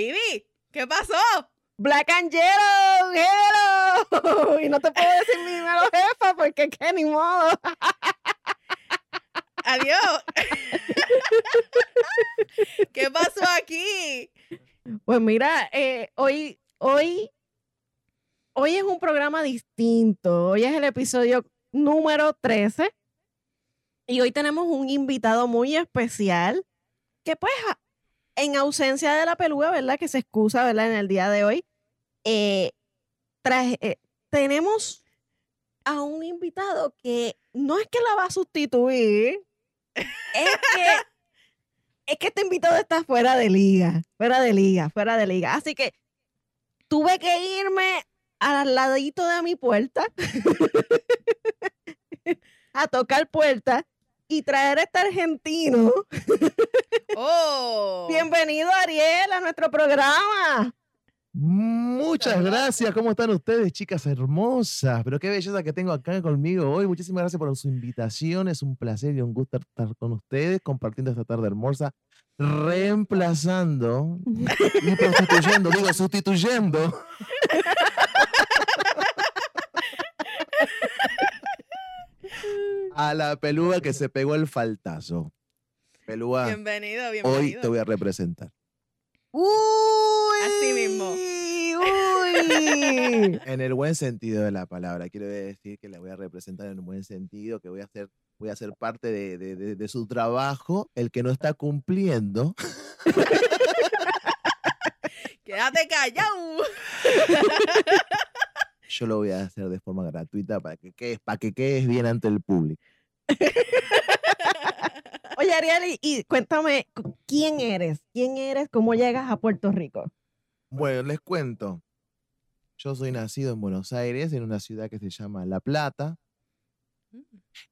Vivi, ¿qué pasó? Black and Yellow, hello. Y no te puedo decir mi número jefa porque qué ni modo. Adiós. ¿Qué pasó aquí? Pues mira, eh, hoy, hoy, hoy es un programa distinto. Hoy es el episodio número 13. Y hoy tenemos un invitado muy especial que pues en ausencia de la peluga, ¿verdad? Que se excusa, ¿verdad? En el día de hoy. eh, eh, tenemos a un invitado que no es que la va a sustituir, es que, es que este invitado está fuera de liga, fuera de liga, fuera de liga. Así que tuve que irme al ladito de mi puerta a tocar puerta y traer a este argentino. Oh. Bienvenido, Ariel, a nuestro programa. Muchas gracias. ¿Cómo están ustedes, chicas hermosas? Pero qué belleza que tengo acá conmigo hoy. Muchísimas gracias por su invitación. Es un placer y un gusto estar con ustedes compartiendo esta tarde hermosa, reemplazando y prostituyendo, digo, sustituyendo. A la pelúa que se pegó el faltazo. Pelúa, Bienvenido, hoy te voy a representar. Uy, Así mismo. Uy. En el buen sentido de la palabra. Quiero decir que la voy a representar en un buen sentido, que voy a ser, voy a ser parte de, de- de- de su trabajo, el que no está cumpliendo. Quédate callado. Yo lo voy a hacer de forma gratuita para que quedes, para que quedes bien ante el público. Oye, Ariel, y, cuéntame, cu- ¿quién eres? ¿Quién eres? ¿Cómo llegas a Puerto Rico? Bueno, les cuento. Yo soy nacido en Buenos Aires, en una ciudad que se llama La Plata.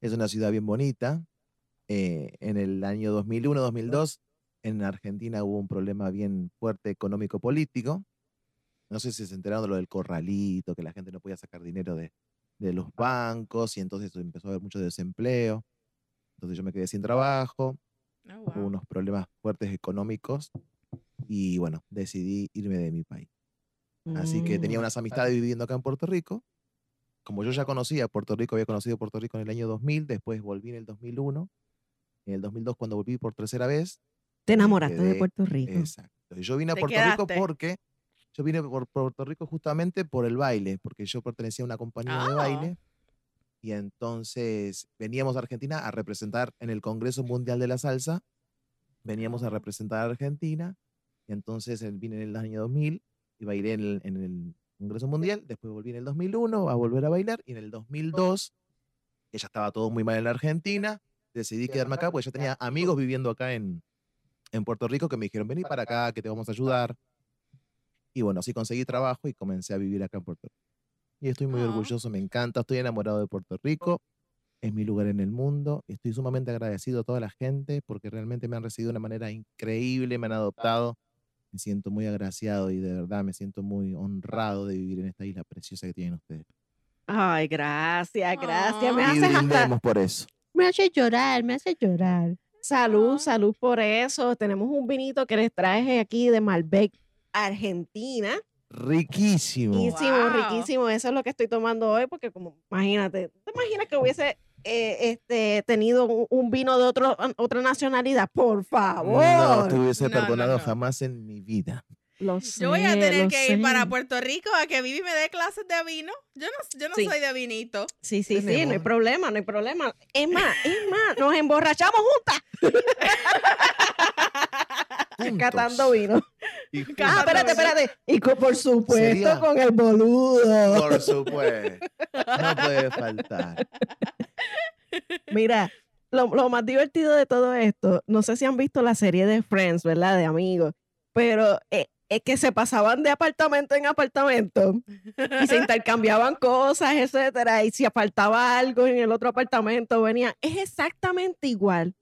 Es una ciudad bien bonita. Eh, en el año 2001-2002, en Argentina hubo un problema bien fuerte económico-político. No sé si se enteraron de lo del corralito, que la gente no podía sacar dinero de, de los bancos y entonces empezó a haber mucho desempleo. Entonces yo me quedé sin trabajo, Oh, hubo unos problemas fuertes económicos y bueno, decidí irme de mi país. Así que tenía Mm. unas amistades viviendo acá en Puerto Rico. Como yo ya conocía Puerto Rico, había conocido Puerto Rico en el año 2000, después volví en el 2001. En el 2002, cuando volví por tercera vez, Te enamoraste de Puerto Rico. exacto. Yo vine a Puerto Rico porque yo vine por Puerto Rico justamente por el baile, porque yo pertenecía a una compañía de Ah. baile. Y entonces veníamos a Argentina a representar en el Congreso Mundial de la Salsa. Veníamos a representar a Argentina. Y entonces vine en el año 2000 y bailé en el, en el Congreso Mundial. Después volví en el 2001 a volver a bailar. Y en el 2002, que ya estaba todo muy mal en la Argentina, decidí quedarme acá porque yo tenía amigos viviendo acá en, en Puerto Rico que me dijeron, vení para acá, que te vamos a ayudar. Y bueno, así conseguí trabajo y comencé a vivir acá en Puerto Rico. Y estoy muy orgulloso, me encanta, estoy enamorado de Puerto Rico, es mi lugar en el mundo, estoy sumamente agradecido a toda la gente porque realmente me han recibido de una manera increíble, me han adoptado, me siento muy agraciado y de verdad me siento muy honrado de vivir en esta isla preciosa que tienen ustedes. Ay, gracias, gracias. Me Ah. Y haces hasta, brindemos por eso. me hace llorar, me hace llorar. Salud, salud por eso. Tenemos un vinito que les traje aquí de Malbec, Argentina. Riquísimo. Riquísimo, Wow. riquísimo. Eso es lo que estoy tomando hoy, porque como, imagínate, ¿te imaginas que hubiese eh, este, tenido un, un vino de otro, otra nacionalidad? Por favor. No te hubiese No, perdonado no. jamás en mi vida. Lo Yo voy a sé, tener que ir para sé. Puerto Rico a que Vivi me dé clases de vino. Yo no, yo no Sí. soy de vinito. Sí, sí, sí, no hay problema, no hay problema. Es más, es más, nos emborrachamos juntas catando vino. Y Ah, espérate, espérate. Y co- por supuesto Sería- con el boludo. Por supuesto. No puede faltar. Mira, lo, lo más divertido de todo esto, no sé si han visto la serie de Friends, ¿verdad? De amigos, pero eh, es que se pasaban de apartamento en apartamento y se intercambiaban cosas, etcétera, y si faltaba algo en el otro apartamento, venía. Es exactamente igual.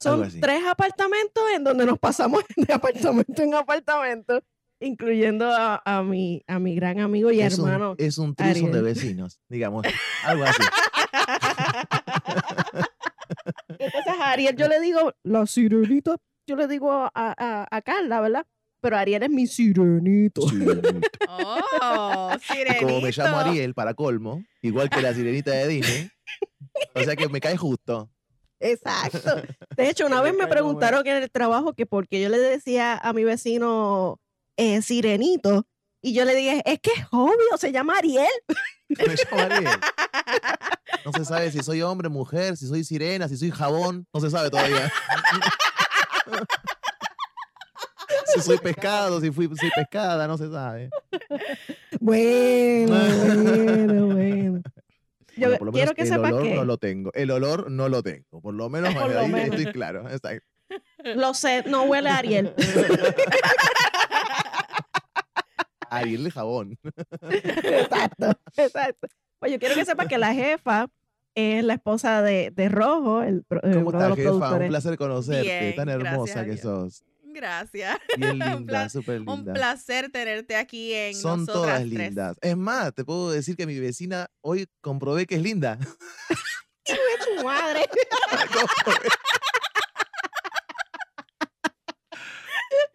Son tres apartamentos en donde nos pasamos de apartamento en apartamento, incluyendo a, a mi, a mi gran amigo y es hermano. Un, es un threesome de vecinos, digamos. Algo así. Entonces a Ariel yo le digo, la sirenita, yo le digo a, a- a Carla, ¿verdad? pero Ariel es mi sirenito. Sirenita. Oh, Y sirenito. como me llamo Ariel, para colmo, igual que la sirenita de Disney, o sea que me cae justo. Exacto. De hecho, una vez me preguntaron en el trabajo que porque yo le decía a mi vecino eh, sirenito, y yo le dije, es que es obvio, se llama Ariel. Me llamo Ariel. No se sabe si soy hombre, mujer, si soy sirena, si soy jabón, no se sabe todavía. Si soy pescado, si fui, soy pescada, no se sabe. Bueno, bueno, bueno. Yo Bueno, por lo quiero menos que el sepas olor que no lo tengo. El olor no lo tengo. Por lo menos Por lo ahí menos. estoy claro. Exacto. lo sé, no huele a Ariel. Ariel de jabón. Exacto, exacto. Oye, quiero que sepas que la jefa es la esposa de, de Rojo, el, eh, ¿Cómo uno de estás, los jefa? Un productores. placer conocerte. Bien, Tan hermosa que sos. Gracias. Bien Un linda, Un placer tenerte aquí en Son Nosotras todas Tres. lindas. Es más, te puedo decir que mi vecina hoy comprobé que es linda. Su madre. Comprobé.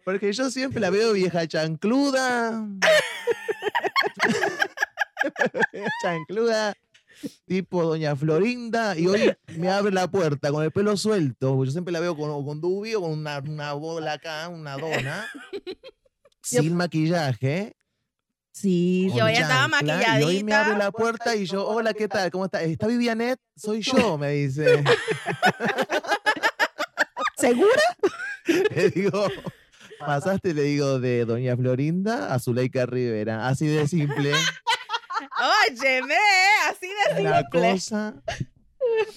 Porque yo siempre la veo vieja chancluda. Chancluda, tipo Doña Florinda, y hoy me abre la puerta con el pelo suelto. Yo siempre la veo con, con dubio, con una, una bola acá, una dona, sin maquillaje. Sí, Y hoy con estaba Y hoy me abre maquilladita. la puerta y yo, hola, ¿qué tal? ¿Cómo está? ¿Está Vivianet? Soy yo, me dice. ¿segura? Le digo, pasaste, le digo, de Doña Florinda a Zuleika Rivera. Así de simple. Óyeme, así de La simple. cosa.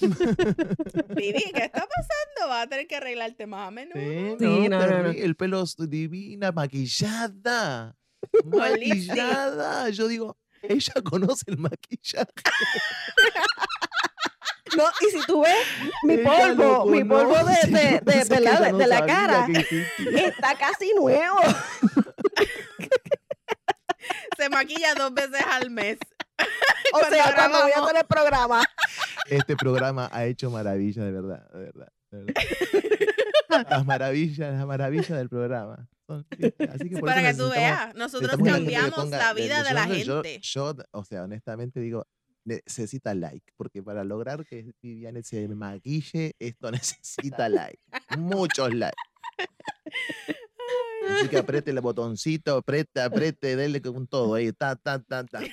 Vivi, ¿qué está pasando? Vas a tener que arreglarte más a menudo. Sí, Sí, no, no, El pelo es divina, maquillada. Maquillada. Yo digo, ella conoce el maquillaje. No, y si tú ves mi polvo, mi polvo de, de, de, de la, la cara, está casi nuevo. Se maquilla dos veces al mes. O Cuando sea, cuando voy a hacer el programa. Este programa ha hecho maravilla, de verdad, de verdad. de verdad. Las maravillas, las maravillas del programa. Así que por Para que tú veas, nosotros cambiamos ponga- la vida de- de la yo- yo- gente. Yo, o sea, honestamente digo, necesita like, porque para lograr que Viviane se maquille, esto necesita like. Muchos likes. Así que apriete el botoncito, apriete, apriete, denle con todo ahí, ta, ta, ta, ta.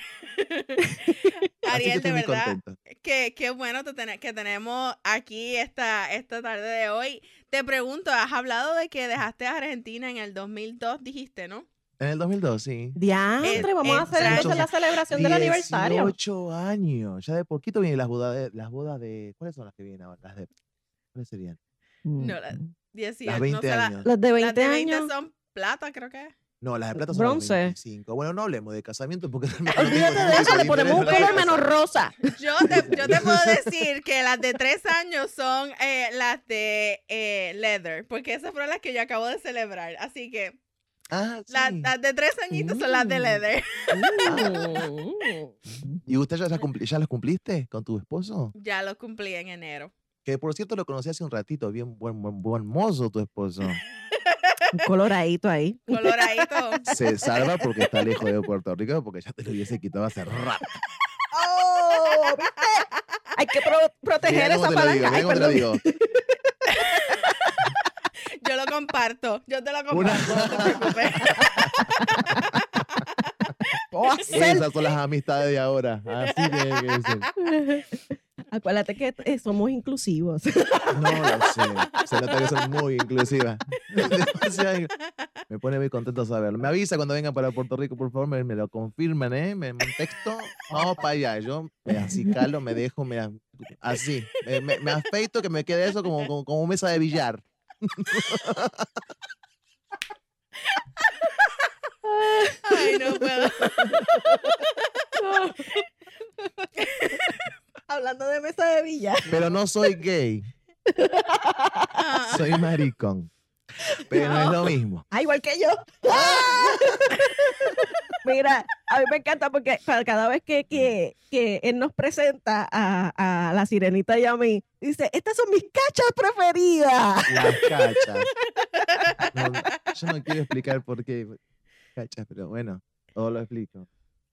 Así que Ariel, estoy de muy verdad, contento. que qué bueno te que tenemos aquí esta, esta tarde de hoy. Te pregunto, has hablado de que dejaste a Argentina en el 2002, dijiste, ¿no? En el 2002, sí. Diantre, vamos a hacer la celebración del aniversario. 18 años. Ya de poquito vienen las bodas de, las bodas de. ¿Cuáles son las que vienen ahora? Las de. ¿Cuáles serían? No, la- 18, Las no 20 sé, la- años. De las 20 de 20 años. son plata, creo que. No, las de plata son las Bronce. 25. Bueno, no hablemos de casamiento porque Olvídate de eso, le ponemos un color menos rosa. Yo te, yo te puedo decir que las de tres años son eh, las de eh, leather, porque esas fueron las que yo acabo de celebrar. Así que Ah, las, sí. las de tres añitos son las de Mm. leather. ¿Y usted ya, ya, ya las cumpliste con tu esposo? Ya lo cumplí en enero. Que por cierto lo conocí hace un ratito. Bien buen, buen, buen mozo tu esposo. Un coloradito ahí. Coloradito. Se salva porque está lejos de Puerto Rico porque ya te lo hubiese quitado hace rato. ¡Oh! ¿Viste? Hay que pro- proteger esa digo, palanca. Ay, mira cómo te lo perdón. digo. Yo lo comparto. Yo te lo Una- comparto. No te preocupes. Esas son las amistades de ahora. Así tiene que ser. Acuérdate que eh, somos inclusivos. No lo sé. Se nota que son muy inclusivas. Me pone muy contento saberlo. Me avisa cuando vengan para Puerto Rico, por favor, me, me lo confirman, ¿eh? Me, me texto. Vamos para allá. Yo me acicalo, me dejo, me, así. Me, me- me afeito que me quede eso como, como, como mesa de billar. Ay, no puedo. Hablando de mesa de villa. Pero no soy gay, Ah, soy maricón. Pero no es lo mismo. Ah, igual que yo. Mira, a mí me encanta porque ca- cada vez que, que, que él nos presenta a, a la sirenita y a mí, dice, estas son mis cachas preferidas. Las cachas. No, Yo no quiero explicar por qué, cachas, pero bueno, todo lo explico.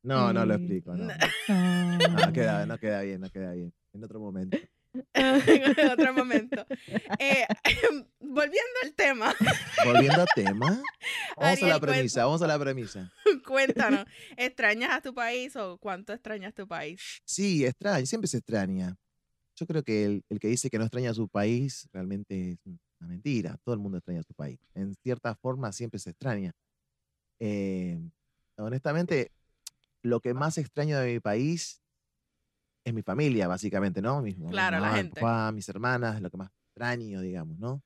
No, no lo Mm, explico, no. No, queda, no queda bien, no queda bien. En otro momento. en otro momento. Eh, volviendo al tema, Volviendo a tema, vamos a la premisa, vamos a la premisa. cuéntanos, ¿extrañas a tu país o cuánto extrañas tu país? Sí, extraña, siempre se extraña. Yo creo que el, el que dice que no extraña a su país realmente es una mentira. Todo el mundo extraña a su país. En cierta forma siempre se extraña. Eh, honestamente, lo que más extraño de mi país es mi familia, básicamente, ¿no? Mis mamá, Claro, la mi gente. papá, mis hermanas, lo que más extraño, digamos, ¿no?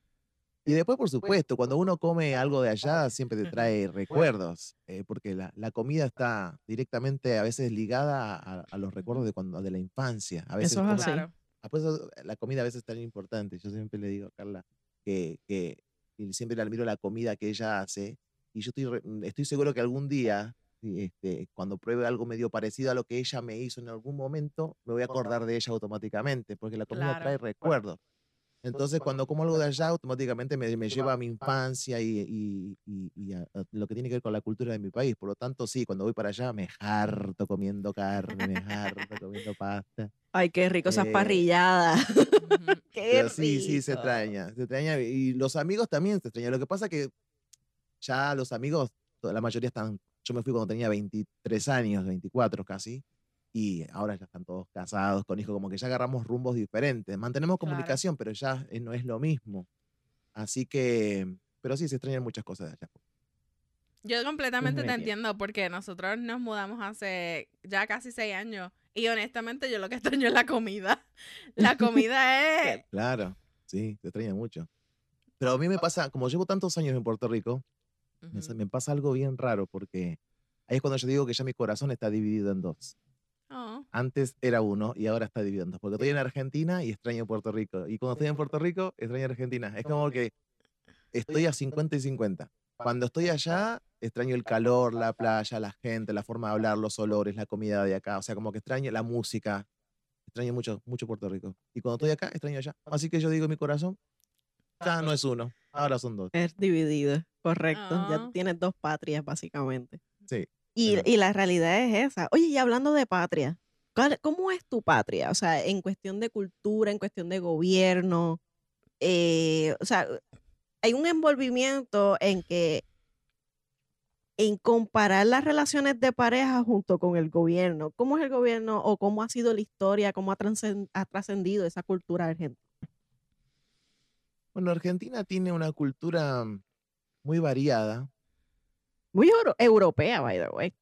Y después, por supuesto, cuando uno come algo de allá, siempre te trae recuerdos, eh, porque la, la comida está directamente a veces ligada a, a los recuerdos de, cuando, de la infancia. A veces Eso es así. Eso la comida a veces es tan importante. Yo siempre le digo a Carla que, que siempre le admiro la comida que ella hace. Y yo estoy, mm, estoy seguro que algún día, este, cuando pruebe algo medio parecido a lo que ella me hizo en algún momento, me voy a acordar de ella automáticamente, porque la comida Claro. trae recuerdos. Entonces, cuando como algo de allá, automáticamente me, me lleva a mi infancia y, y- y- y a, a lo que tiene que ver con la cultura de mi país. Por lo tanto, sí, cuando voy para allá me harto comiendo carne, me harto comiendo pasta. Ay, qué rico esas Eh, parrilladas. Qué Pero sí, sí, se rico. extraña, se extraña. Y los amigos también se extrañan. Lo que pasa que ya los amigos, la mayoría están, yo me fui cuando tenía 23 años, 24 casi, y ahora ya están todos casados, con hijos, como que ya agarramos rumbos diferentes. Mantenemos Claro. comunicación, pero ya eh, no es lo mismo. Así que, pero sí, se extrañan muchas cosas de allá. Yo completamente te entiendo porque nosotros nos mudamos hace ya casi seis años y honestamente yo lo que extraño es la comida. La comida es... Claro, sí, se extraña mucho. Pero a mí me pasa, como llevo tantos años en Puerto Rico, me, Ujú. me pasa algo bien raro porque ahí es cuando yo digo que ya mi corazón está dividido en dos. Oh, Antes era uno y ahora está dividido en dos. Porque estoy en Argentina y extraño Puerto Rico. Y cuando estoy en Puerto Rico, extraño Argentina. Es como que estoy a 50 y 50. Cuando estoy allá, extraño el calor, la playa, la gente, la forma de hablar, los olores, la comida de acá. O sea, como que extraño la música. Extraño mucho, mucho Puerto Rico. Y cuando estoy acá, extraño allá. Así que yo digo, mi corazón ya no es uno. Ahora son dos. Es dividido, correcto. Ya Ah. tienes dos patrias, básicamente. Sí. Y, y la realidad es esa. Oye, y hablando de patria, ¿cuál- ¿cómo es tu patria? O sea, en cuestión de cultura, en cuestión de gobierno. eh, o sea, hay un envolvimiento en que en comparar las relaciones de pareja junto con el gobierno. ¿Cómo es el gobierno o cómo ha sido la historia, cómo ha trascendido esa cultura argentina? Bueno, Argentina tiene una cultura muy variada. Muy euro- europea, by the way.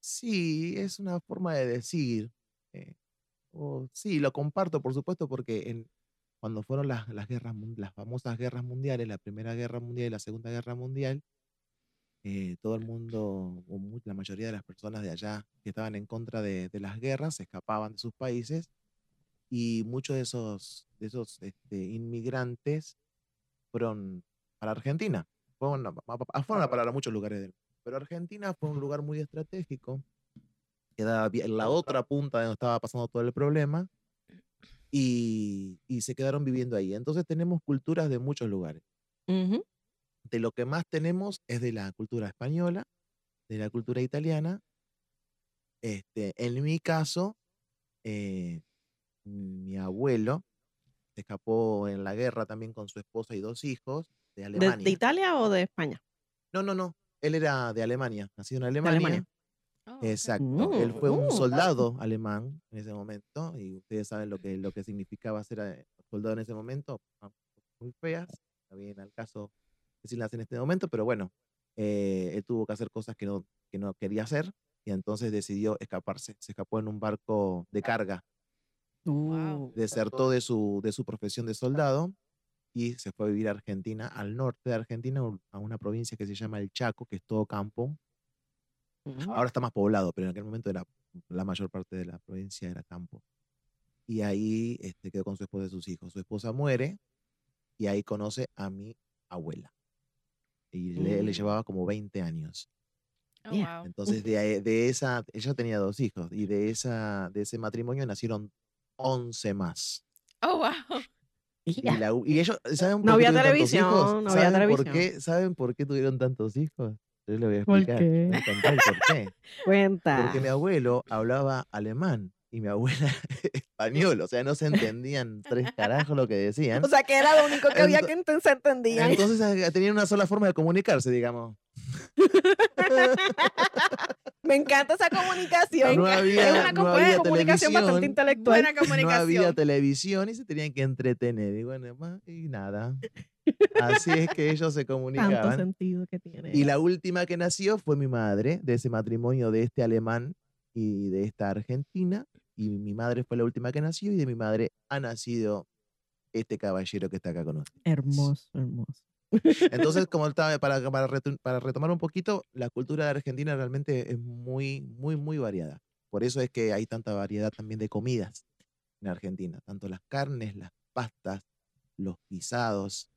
Sí, es una forma de decir. eh, sí, lo comparto, por supuesto, porque en, cuando fueron las, las guerras, las famosas guerras mundiales, la Primera Guerra Mundial y la Segunda Guerra Mundial, eh, todo el mundo, o la mayoría de las personas de allá que estaban en contra de, de las guerras, se escapaban de sus países y muchos de esos, de esos este, inmigrantes fueron para Argentina. Fueron, a- fueron a parar a muchos lugares del. Pero Argentina fue un lugar muy estratégico, quedaba en la otra punta de donde estaba pasando todo el problema, y, y se quedaron viviendo ahí. Entonces tenemos culturas de muchos lugares. Ujú. De lo que más tenemos es de la cultura española, de la cultura italiana. Este, en mi caso, eh, mi abuelo se escapó en la guerra también con su esposa y dos hijos de ¿De, Alemania. de Italia o de España? No, no, no. Él era de Alemania, nacido en De Alemania. Alemania. oh, ok. Exacto. Él fue un Mm. soldado alemán en ese momento y ustedes saben lo que, lo que significaba ser eh, soldado en ese momento. ah, Muy feas. Está bien al caso decirlas en este momento, pero bueno, eh, él tuvo que hacer cosas que no, que no quería hacer y entonces decidió escaparse. Se escapó en un barco de carga, Wow. Uh, desertó de su, de su profesión de soldado y se fue a vivir a Argentina, al norte de Argentina, a una provincia que se llama El Chaco, que es todo campo, ujú. Ahora está más poblado, pero en aquel momento era la mayor parte de la provincia era campo. Y ahí este, quedó con su esposa y sus hijos. Su esposa muere y ahí conoce a mi abuela. Y le, le Mm. llevaba como 20 años. Oh, Yeah. wow. Entonces de, de esa, ella tenía dos hijos y de, esa, de ese matrimonio nacieron 11 más. Oh, wow. Y la y ellos, ¿saben por No qué había tuvieron tantos televisión, hijos? no había ¿Saben por televisión. qué? ¿Saben por qué tuvieron tantos hijos? Yo les voy a ¿Por explicar. qué? Voy a contar el por qué. Cuenta. Porque mi abuelo hablaba alemán y mi abuela español. O sea, no se entendían tres carajos lo que decían. O sea, que era lo único que había que enten- se entendían. Entonces eh, tenían una sola forma de comunicarse, digamos. Me encanta esa comunicación. No había- es una no había comunicación bastante televisión. intelectual. Buena No había televisión y se tenían que entretener. Y bueno, y nada. Así es que ellos se Tanto comunicaban. sentido que tiene. Y la última que nació fue mi madre, de ese matrimonio de este alemán y de esta argentina. Y mi madre fue la última que nació y de mi madre ha nacido este caballero que está acá con nosotros. Hermoso, hermoso. Entonces, como estaba, para, para, retu- para retomar un poquito, la cultura de Argentina realmente es muy, muy, muy variada. Por eso es que hay tanta variedad también de comidas en Argentina. Tanto las carnes, las pastas, los guisados,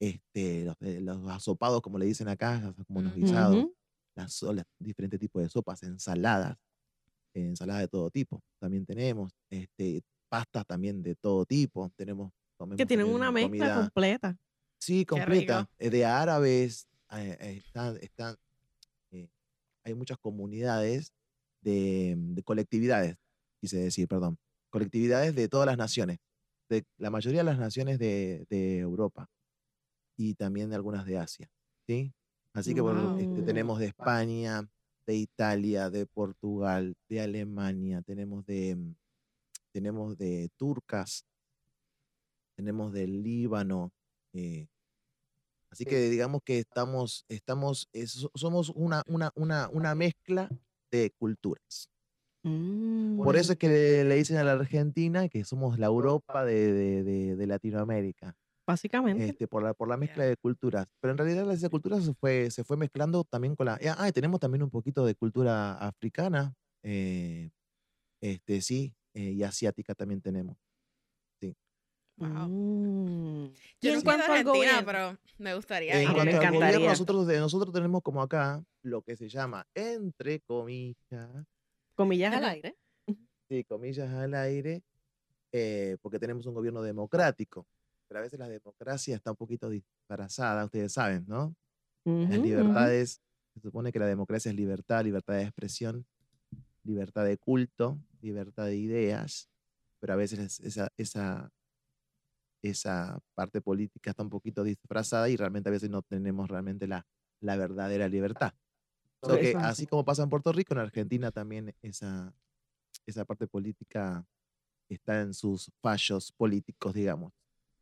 este, los, eh, los asopados, como le dicen acá, como los guisados, las, las diferentes tipos de sopas, ensaladas, eh, ensaladas de todo tipo. También tenemos este, pastas también de todo tipo. Tenemos, Que tienen una mezcla completa. Sí, completa. eh, De árabes, eh, eh, están, están, eh, hay muchas comunidades de, de colectividades, quise decir, perdón. Colectividades de todas las naciones, de la mayoría de las naciones de, de Europa y también de algunas de Asia, ¿sí? Así que bueno, este, tenemos de España, de Italia, de Portugal, de Alemania, tenemos de, mm, tenemos de turcas, tenemos del Líbano, eh, así que digamos que estamos, estamos, so- somos una, una, una, una mezcla de culturas. Por eso Mm. es que le, le dicen a la Argentina que somos la Europa de, de- de- de Latinoamérica, Básicamente. este, por la, por la mezcla Ya. de culturas. Pero en realidad esa cultura se fue, se fue mezclando también con la... eh, Ah, y tenemos también un poquito de cultura africana, eh, este, sí, eh, y asiática también tenemos. Wow. Mm. Yo no cuanto al Argentina, pero me gustaría En A ir. mí me cuanto al gobierno, encantaría. nosotros, nosotros tenemos como acá lo que se llama, entre comillas, comillas al aire. sí, comillas al aire, eh, porque tenemos un gobierno democrático. Pero a veces la democracia está un poquito disfrazada, ustedes saben, ¿no? Las libertades, se supone que la democracia es libertad, libertad de expresión, libertad de culto, libertad de ideas, pero a veces es- esa, esa, esa parte política está un poquito disfrazada y realmente a veces no tenemos realmente la, la verdadera libertad. So que Exacto. así como pasa en Puerto Rico, en Argentina también esa, esa parte política está en sus fallos políticos, digamos.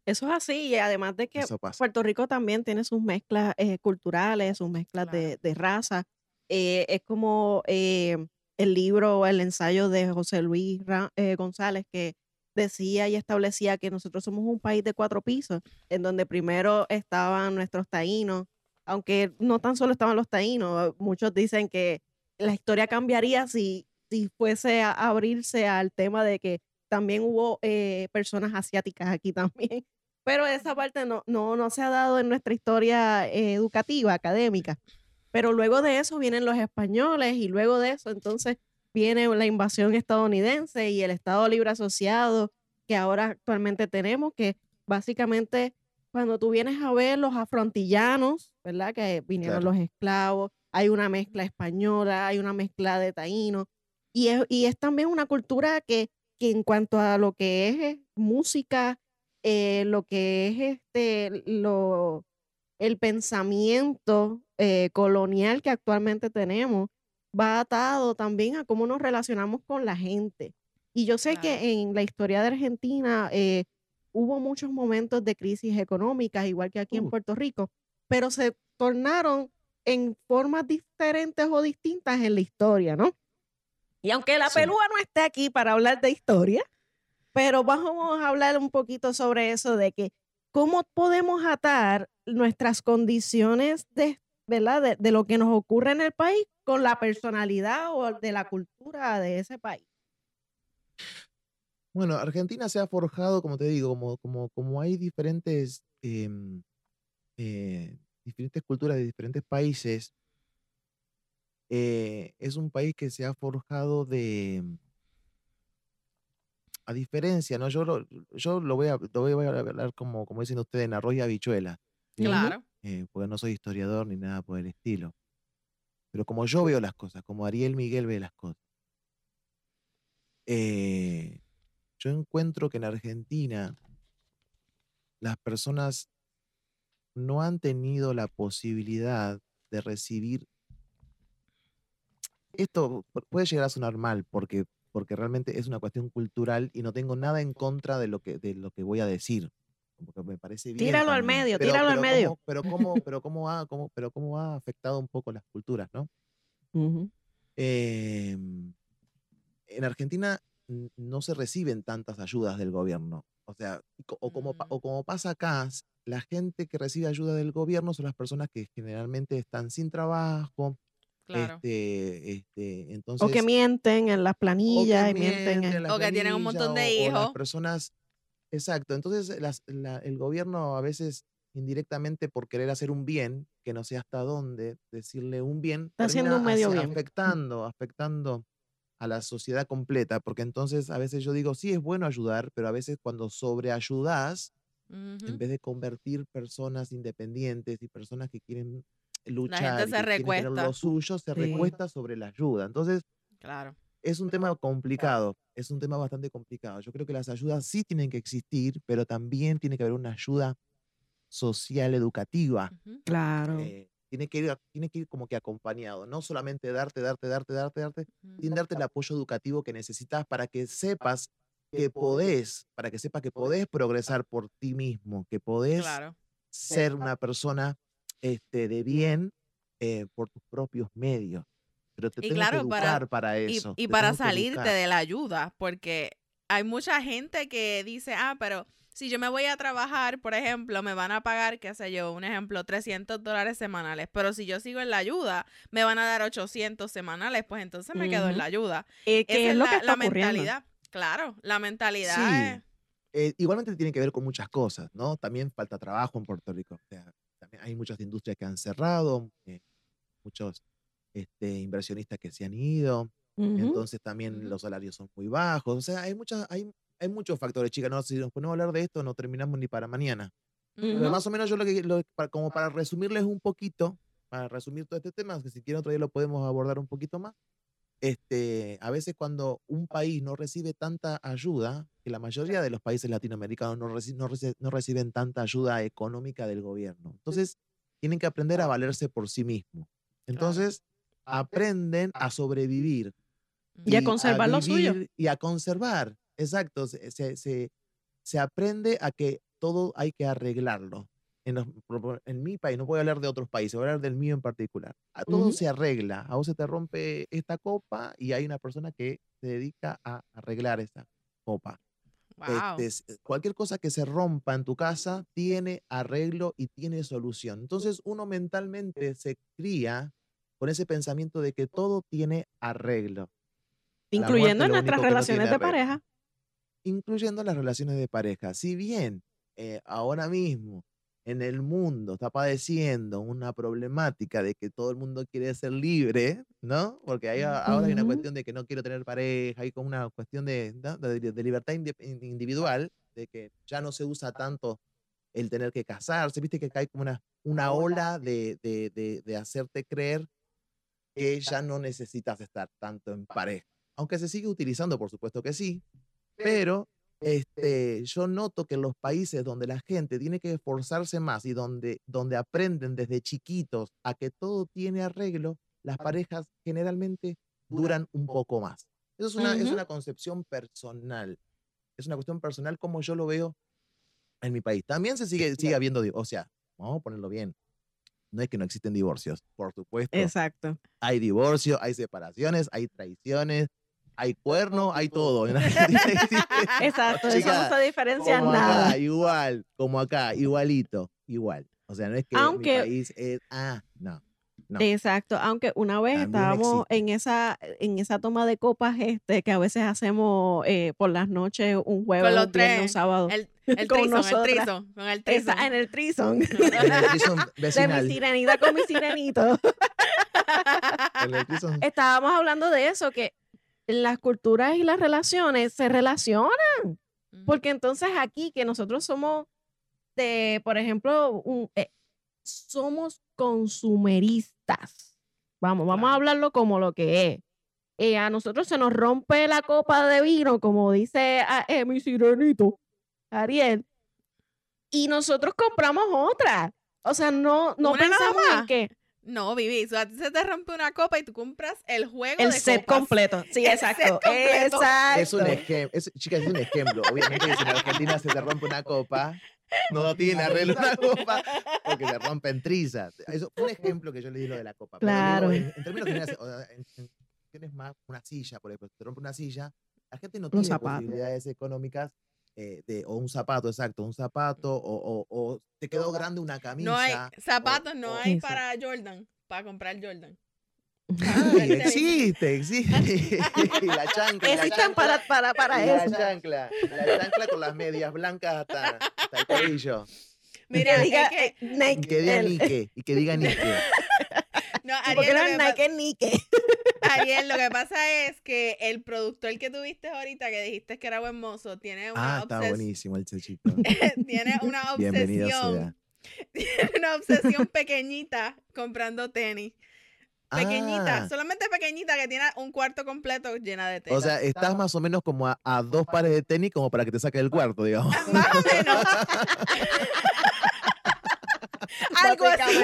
Eso es así, y además de que. Puerto Rico también tiene sus mezclas eh, culturales, sus mezclas de, de raza. Eh, es como eh, el libro o el ensayo de José Luis Ra- eh, González que decía y establecía que nosotros somos un país de cuatro pisos, en donde primero estaban nuestros taínos, aunque no tan solo estaban los taínos, muchos dicen que la historia cambiaría si, si fuese a abrirse al tema de que también hubo eh, personas asiáticas aquí también. Pero esa parte no, no, no se ha dado en nuestra historia eh, educativa, académica. Pero luego de eso vienen los españoles y luego de eso entonces viene la invasión estadounidense y el Estado Libre Asociado que ahora actualmente tenemos, que básicamente cuando tú vienes a ver los afrontillanos, ¿verdad? Que vinieron Claro. los esclavos, hay una mezcla española, hay una mezcla de taínos, y es, y es también una cultura que, que en cuanto a lo que es eh, música, eh, lo que es este, lo, el pensamiento eh, colonial que actualmente tenemos, va atado también a cómo nos relacionamos con la gente. Y yo sé Claro. que en la historia de Argentina eh, hubo muchos momentos de crisis económicas, igual que aquí en Uh. Puerto Rico, pero se tornaron en formas diferentes o distintas en la historia, ¿no? Y aunque la Sí. pelúa no esté aquí para hablar de historia, pero vamos a hablar un poquito sobre eso de que cómo podemos atar nuestras condiciones de, ¿verdad? De, de lo que nos ocurre en el país con la personalidad o de la cultura de ese país. Bueno, Argentina se ha forjado, como te digo, como, como, como hay diferentes, em, eh, diferentes culturas de diferentes países, eh, es un país que se ha forjado de, a diferencia, ¿no? Yo lo, yo lo voy a, lo voy a hablar como, como dicen ustedes en arroz y habichuela, ¿sí? Claro. Eh, porque no soy historiador ni nada por el estilo. Pero como yo veo las cosas, como Ariel Miguel ve las cosas, eh, yo encuentro que en Argentina las personas no han tenido la posibilidad de recibir. Esto pu- puede llegar a sonar mal porque, porque realmente es una cuestión cultural y no tengo nada en contra de lo que, de lo que voy a decir. Porque me parece bien. Tíralo al también. medio, Pero- tíralo al pero medio. cómo- pero cómo, pero cómo ha, cómo- pero cómo ha afectado un poco las culturas, ¿no? Ujú. Em, en Argentina no se reciben tantas ayudas del gobierno. O sea, o como, pa- Mm. o como pasa acá, la gente que recibe ayuda del gobierno son las personas que generalmente están sin trabajo. Claro. Este, este, O que entonces, mienten en las o planillas que y mienten en... mienten las O que tienen un montón de o- o las hijos. personas, exacto. Entonces, las- la- el gobierno a veces indirectamente por querer hacer un bien, que no sé hasta dónde decirle un bien, Está haciendo un medio bien. afectando, afectando a la sociedad completa, porque entonces a veces yo digo, sí es bueno ayudar, pero a veces cuando sobreayudas, en vez de convertir personas independientes y personas que quieren La luchar gente y se recuesta. lo suyo, se Sí. recuesta sobre la ayuda. Entonces, Claro. Es un tema complicado, es un tema bastante complicado. Yo creo que las ayudas sí tienen que existir, pero también tiene que haber una ayuda social educativa. Claro. eh, tiene, que ir, tiene que ir como que acompañado, no solamente darte, darte, darte, darte, darte, sin darte el apoyo educativo que necesitas para que sepas que podés, para que sepas que podés progresar por ti mismo, que podés Claro. ser una persona este, de bien eh, por tus propios medios. Pero te Y tengo claro, que para- educar para, Y, eso. y para que salirte de la ayuda, porque hay mucha gente que dice, ah, pero si yo me voy a trabajar, por ejemplo, me van a pagar, qué sé yo, un ejemplo, 300 dólares semanales, pero si yo sigo en la ayuda, me van a dar 800 semanales, pues entonces me quedo en la ayuda. Eh, Esa ¿Qué es es lo la, que está la ocurriendo? mentalidad. Claro, la mentalidad Sí. es... Eh, igualmente tiene que ver con muchas cosas, ¿no? También falta trabajo en Puerto Rico. O sea, también hay muchas industrias que han cerrado, eh, muchos este, inversionistas que se han ido, Ujú. entonces también los salarios son muy bajos. O sea, hay, muchas, hay, hay muchos factores, chicas. ¿no? Si nos ponemos a hablar de esto, no terminamos ni para mañana. Pero Ujú. más o menos yo lo que, lo- para- como para resumirles un poquito, para resumir todo este tema, que si quieren otro día lo podemos abordar un poquito más. Este, a veces cuando un país no recibe tanta ayuda, que la mayoría de los países latinoamericanos no, reci- no, reci- no reciben tanta ayuda económica del gobierno. Entonces, tienen que aprender a valerse por sí mismos. Entonces, aprenden a sobrevivir Y a conservar lo suyo. Y a conservar, exacto. Se, se- se- se aprende a que todo hay que arreglarlo. En, los- en mi país, no voy a hablar de otros países, voy a hablar del mío en particular. A todo se arregla. A vos se te rompe esta copa y hay una persona que se dedica a arreglar esa copa. Wow. Este, cualquier cosa que se rompa en tu casa tiene arreglo y tiene solución. Entonces uno mentalmente se cría con ese pensamiento de que todo tiene arreglo. Incluyendo muerte nuestras no relaciones de pareja. Incluyendo las relaciones de pareja. Si bien eh, ahora mismo en el mundo está padeciendo una problemática de que todo el mundo quiere ser libre, ¿no? Porque hay, ahora hay una cuestión de que no quiero tener pareja, hay como una cuestión de, ¿no? de, de libertad individual, de que ya no se usa tanto el tener que casarse, viste que hay como una, una ola de, de, de, de hacerte creer que ya no necesitas estar tanto en pareja. Aunque se sigue utilizando, por supuesto que sí, pero este, yo noto que en los países donde la gente tiene que esforzarse más y donde, donde aprenden desde chiquitos a que todo tiene arreglo, las parejas generalmente duran un poco más. Eso es una, es una concepción personal. Es una cuestión personal como yo lo veo en mi país. También se sigue, sigue habiendo, o sea, vamos a ponerlo bien. No es que no existen divorcios, por supuesto. Exacto. Hay divorcio, hay separaciones, hay traiciones, hay cuerno, hay todo. Exacto. Eso no Chica, se diferencia como nada. acá, igual, como acá, igualito, igual. O sea, no es que Aunque- mi país es, ah, no. No. Exacto, aunque una vez También estábamos existe. en esa en esa toma de copas este que a veces hacemos eh, por las noches un jueves, los un viernes, un sábado. El, el Con trison, el trison, con el Esa- trison. en el trison. En el trison de mi sirenita con mi sirenito. El Estábamos hablando de eso, que las culturas y las relaciones se relacionan. Porque entonces aquí que nosotros somos de, por ejemplo, un- eh, somos consumeristas. Vamos, vamos a hablarlo como lo que es. Eh, a nosotros se nos rompe la copa de vino, como dice ah, eh, mi sirenito, Ariel, y nosotros compramos otra. O sea, no, no ¿Una nada pensamos en más? que No, Vivi, a ti se te rompe una copa y tú compras el juego el de set copas. completo. Sí, El exacto. set completo. Exacto. Es un ejemplo, chicas, es un ejemplo. Obviamente si en Argentina se te rompe una copa, no tiene arreglo una copa porque se rompen trizas. Eso fue un ejemplo que yo le di lo de la copa. Pero digo, Claro. en, en términos generales, o sea, en- en- tienes más una silla, por ejemplo, si te rompe una silla, la gente no Un tiene zapato. posibilidades económicas eh, de, o un zapato, exacto, un zapato, o, o- o te quedó grande una camisa. No hay zapatos, no hay para Jordan, para comprar Jordan. Ay, existe, existe. La chancla. la Existen para, chancla, para, para la eso. chancla, la chancla con las medias blancas hasta, hasta el tobillo. Mira, diga que, eh, Nike. Y que diga Nike, y que diga Nike. no, porque Ariel, no es Nike, Nike. Ariel, lo que pasa es que el productor que tuviste ahorita, que dijiste que era buen mozo, tiene una, Ah, está obses- buenísimo el chechito. tiene una Bienvenido sea. obsesión. Tiene una obsesión pequeñita comprando tenis. Pequeñita, Ah, solamente pequeñita que tiene un cuarto completo llena de tenis. o sea, estás más o menos como a, a dos pares de tenis como para que te saque del cuarto, digamos. más o menos. algo así,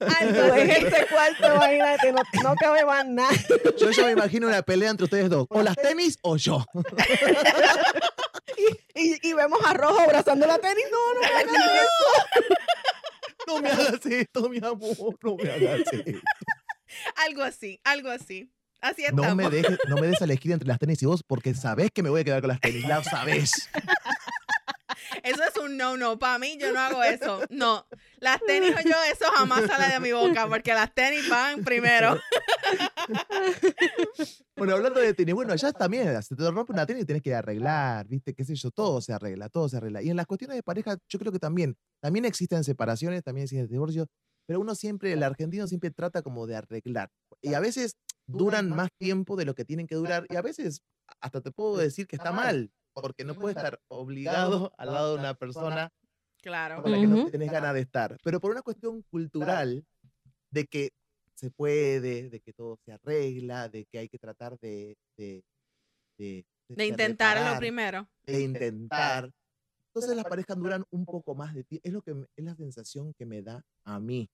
algo en así. ese cuarto, imagínate, no, no cabe más nada. Yo ya me imagino una pelea entre ustedes dos. O las tenis o yo. Y, y vemos a Rojo abrazando la tenis. No, no, no, no. No me hagas esto, mi amor. No me hagas esto. Algo así, algo así. Así No estamos. me, dejes, no me des a elegir entre las tenis y vos porque sabés que me voy a quedar con las tenis. Lo sabés. Eso es un no, no. Para mí, yo no hago eso. No. Las tenis o yo, eso jamás sale de mi boca, porque las tenis van primero. Bueno, hablando de tenis, bueno, allá también, se te rompe una tenis y tenés que arreglar, ¿viste? ¿Qué sé yo? Todo se arregla, todo se arregla. Y en las cuestiones de pareja, yo creo que también, también existen separaciones, también existen divorcios, pero uno siempre, el argentino siempre trata como de arreglar. Y a veces duran más tiempo de lo que tienen que durar, y a veces hasta te puedo decir que está mal, porque no puedes estar obligado al lado de una persona Claro. con la que no tenés ganas de estar. Pero por una cuestión cultural de que se puede, de que todo se arregla, de que hay que tratar de... De, de, De intentarlo reparar, primero. De intentar. Entonces las parejas duran un poco más de tiempo. Es, lo que, es la sensación que me da a mí.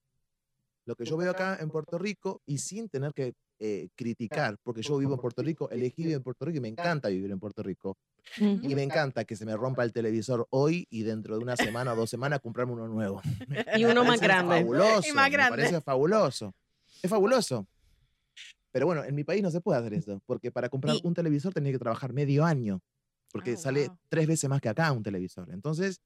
Lo que yo veo acá en Puerto Rico y sin tener que eh, criticar, porque yo vivo en Puerto Rico, elegí vivir en Puerto Rico y me encanta vivir en Puerto Rico. Y me encanta que se me rompa el televisor hoy y dentro de una semana o dos semanas comprarme uno nuevo. Y uno más grande. Fabuloso. más Me grande. parece fabuloso. Es fabuloso. Pero bueno, en mi país no se puede hacer eso, porque para comprar Y- un televisor tenía que trabajar medio año, porque Oh, sale wow. tres veces más que acá un televisor. Entonces,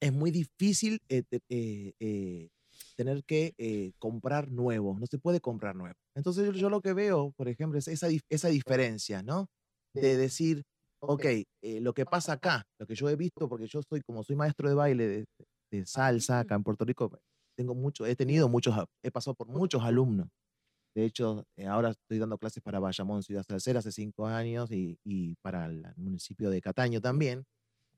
es muy difícil eh, eh, eh, tener que eh, comprar nuevo. No se puede comprar nuevo. Entonces, yo, yo lo que veo, por ejemplo, es esa, esa diferencia, ¿no? De decir, ok, eh, lo que pasa acá, lo que yo he visto, porque yo soy, como soy maestro de baile de, de salsa acá en Puerto Rico, tengo mucho, he tenido muchos, he pasado por muchos alumnos. De hecho, eh, ahora estoy dando clases para Bayamón, Ciudad Salcera, hace cinco años, y, y para el municipio de Cataño también.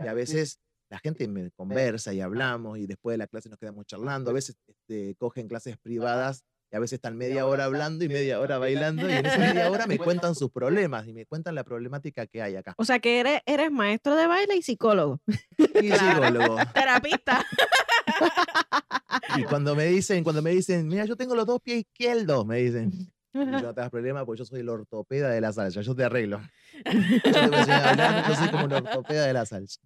Y a veces la gente me conversa y hablamos, y después de la clase nos quedamos charlando. A veces este, cogen clases privadas y a veces están media hora hablando y media hora bailando, y en esa media hora me cuentan sus problemas y me cuentan la problemática que hay acá. O sea que eres, eres maestro de baile y psicólogo. Y psicólogo. Terapista. Y cuando me dicen, cuando me dicen, mira, yo tengo los dos pies izquierdos, me dicen. Yo no te das problema porque yo soy el ortopeda de la salsa, yo te arreglo. Yo te voy a hablar, yo soy como el ortopeda de la salsa.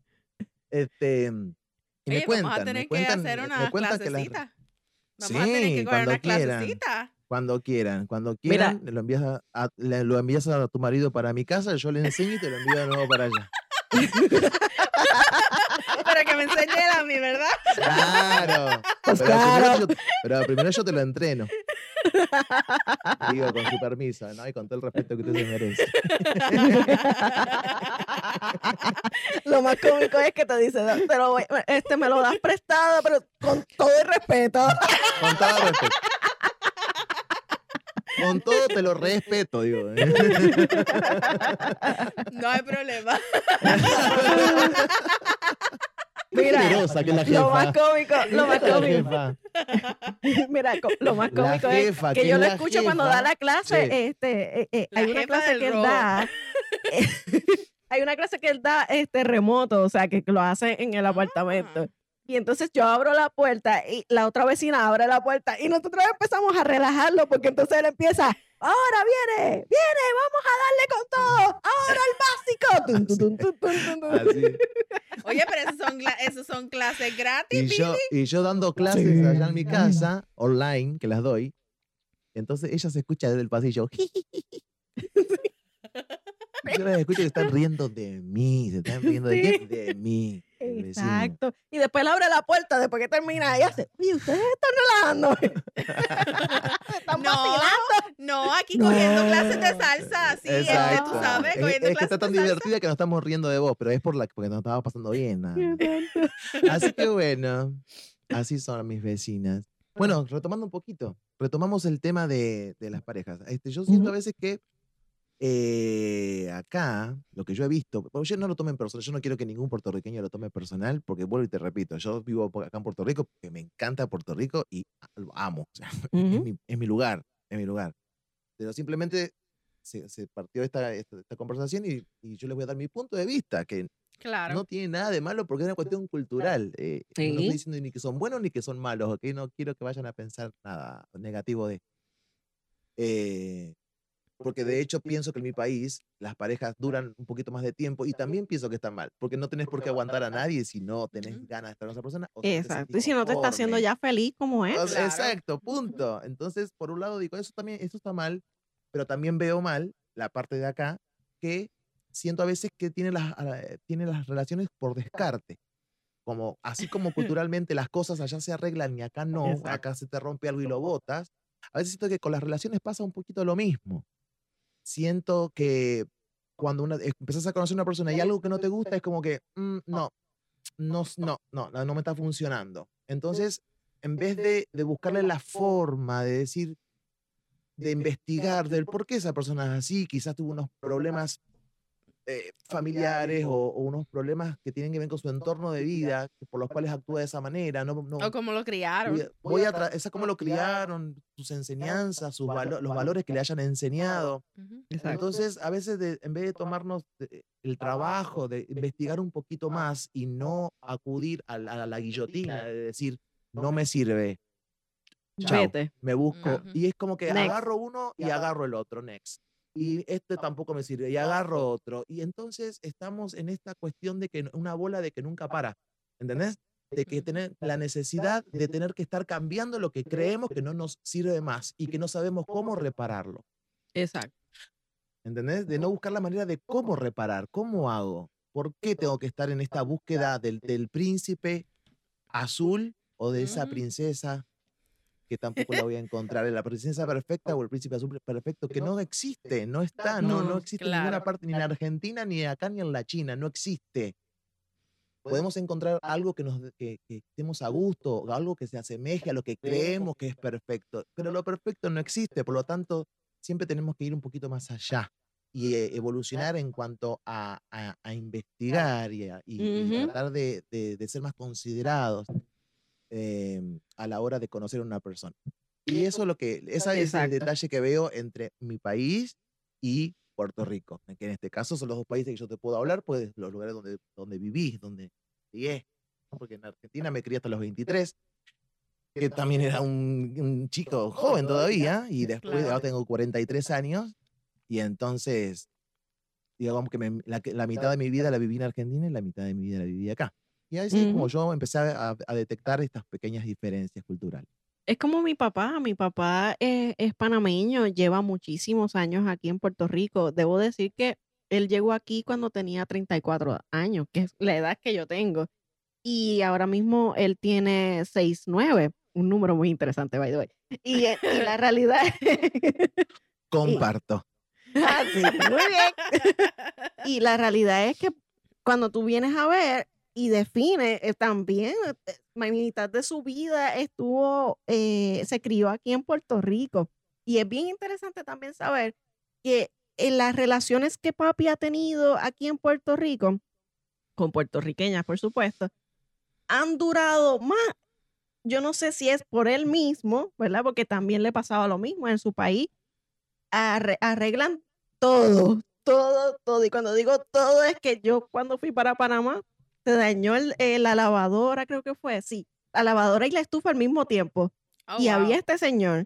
Este, y me cuentan, vamos a me tener que cuentan, hacer me- una cuentan que clasecita. Vamos a tener Sí, que coger cuando una quieran. clasecita. Cuando quieran, cuando Mira. quieran, lo envías a, a- le- lo envías a tu marido para mi casa, yo le enseño y te lo envío de nuevo para allá. Para que me enseñe él a mí, ¿verdad? Claro. Pues pero, claro. Primero yo, pero primero yo te lo entreno. Digo, con su permiso, ¿no? Y con todo el respeto que usted se merece. Lo más cómico es que te dice, "No, te lo voy- este me lo das prestado, pero con todo el respeto. Con todo respeto. Con todo te lo respeto, digo. No hay problema. Mira, generosa que es la Lo más cómico, lo más cómico. Mira, lo más cómico jefa, es que que yo lo escucho cuando da la clase. Sí. Este, eh, eh, La hay una clase que él robo. da. hay una clase que él da este remoto, o sea, que lo hace en el apartamento. Ah. Y entonces yo abro la puerta y la otra vecina abre la puerta y nosotros empezamos a relajarlo porque entonces él empieza, ahora viene, viene, vamos a darle con todo, ahora el básico. Tun, tun, tun, tun, tun, tun, tun. Así. Oye, pero esos son, esos son clases gratis, Y yo, y yo dando clases Sí. allá en mi casa, online, que las doy. Entonces ella se escucha desde el pasillo. Yo las escucho que están riendo de mí. ¿Se están riendo de qué? De mí. Exacto. Y después él abre la puerta después que termina y hace, oye, ustedes están relajando. están No, vacilando. No, aquí No. cogiendo clases de salsa, así, este, tú Exacto. sabes, Es, cogiendo es que clases está tan de salsa. divertida que nos estamos riendo de vos, pero es por la, porque nos estaba pasando bien. más. Así que bueno, así son mis vecinas. Bueno, retomando un poquito, retomamos el tema de, de las parejas. Este, yo siento a Ujú. veces que eh, acá, lo que yo he visto, porque yo no lo tomen personal, yo no quiero que ningún puertorriqueño lo tome personal, porque vuelvo y te repito, yo vivo acá en Puerto Rico porque me encanta Puerto Rico y lo amo, o sea, es, Ujú. mi, es mi lugar, es mi lugar. Pero simplemente se, se partió esta, esta, esta conversación y, y yo les voy a dar mi punto de vista, que Claro. no tiene nada de malo porque es una cuestión cultural. eh, No Sí. estoy diciendo ni que son buenos ni que son malos, ¿ok? No quiero que vayan a pensar nada negativo de... Eh, porque de hecho pienso que en mi país las parejas duran un poquito más de tiempo y también pienso que está mal, porque no tenés por qué aguantar a nadie si no tenés ganas de estar con esa persona. o Exacto. Y si no te está haciendo ya feliz como es. Sea, Claro. Exacto, punto. Entonces, por un lado digo, eso también, eso está mal, pero también veo mal la parte de acá que siento a veces que tiene las, la- tiene las relaciones por descarte. Como, así como culturalmente las cosas allá se arreglan y acá no, Exacto. acá se te rompe algo y lo botas. A veces siento que con las relaciones pasa un poquito lo mismo. Siento que cuando una, empezás a conocer a una persona y algo que no te gusta es como que, "Mm, no, no, no, no, no me está funcionando. Entonces, en vez de, de buscarle la forma de decir, de investigar del por qué esa persona es así, quizás tuvo unos problemas eh, familiares o, o unos problemas que tienen que ver con su entorno de vida, por los cuales actúa de esa manera. No, no, O como lo criaron. voy a, esa cómo lo criaron, sus enseñanzas, sus valo- los valores que le hayan enseñado. Entonces, a veces de- en vez de tomarnos el trabajo de investigar un poquito más y no acudir a la, a la guillotina de decir, no me sirve, chao, me busco. Y es como que Next. agarro uno y agarro el otro, next. Y este tampoco me sirve, y agarro otro. Y entonces estamos en esta cuestión de que una bola de que nunca para, ¿entendés? De que tener la necesidad de tener que estar cambiando lo que creemos que no nos sirve más y que no sabemos cómo repararlo. Exacto. ¿Entendés? De no buscar la manera de cómo reparar, cómo hago, por qué tengo que estar en esta búsqueda del, del príncipe azul o de esa Mm. princesa que tampoco la voy a encontrar, la princesa perfecta o el príncipe azul perfecto, que no existe, no está, no, no existe en ninguna claro. parte, ni en Argentina, ni acá, ni en la China, no existe. Podemos encontrar algo que nos que, que estemos a gusto, algo que se asemeje a lo que creemos que es perfecto, pero lo perfecto no existe, por lo tanto, siempre tenemos que ir un poquito más allá y eh, evolucionar en cuanto a, a- a investigar y, a, y- y Ujú. tratar de, de- de ser más considerados em, a la hora de conocer a una persona. Y eso es lo que, ese es el detalle que veo entre mi país y Puerto Rico, que en este caso son los dos países que yo te puedo hablar, pues los lugares donde, donde viví, donde crié, porque en Argentina me crié hasta los 23, que también era un, un chico joven todavía, y después Claro. ahora tengo 43 años, y entonces, digamos que me- la, que- la mitad de mi vida la viví en Argentina y la mitad de mi vida la viví acá. Y así es como yo empecé a, a detectar estas pequeñas diferencias culturales. Es como mi papá. Mi papá es, es panameño, lleva muchísimos años aquí en Puerto Rico. Debo decir que él llegó aquí cuando tenía 34 años, que es la edad que yo tengo. Y ahora mismo él tiene 6'9", un número muy interesante, by the way. Y, eh, y la realidad Comparto. Ah, sí, muy bien. Y la realidad es que cuando tú vienes a ver y defines eh, también, eh, la mitad de su vida estuvo, eh, se crió aquí en Puerto Rico. Y es bien interesante también saber que en las relaciones que papi ha tenido aquí en Puerto Rico, con puertorriqueñas, por supuesto, han durado más. Yo no sé si es por él mismo, ¿verdad? Porque también le pasaba lo mismo en su país. arreglan todo, todo, todo. Y cuando digo todo es que yo cuando fui para Panamá, se dañó el, eh, la lavadora, creo que fue, sí, la lavadora y la estufa al mismo tiempo. Oh, y wow. había este señor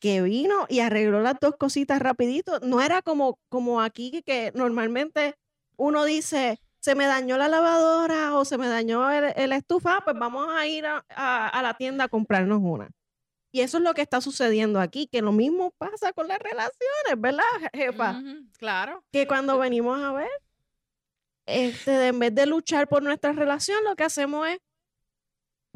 que vino y arregló las dos cositas rapidito. No era como, como aquí que, normalmente uno dice, se me dañó la lavadora o se me dañó el, el estufa, pues vamos a ir a, a- a la tienda a comprarnos una. Y eso es lo que está sucediendo aquí, que lo mismo pasa con las relaciones, ¿verdad, jefa? Claro. que cuando venimos a ver, este, en vez de luchar por nuestra relación, lo que hacemos es,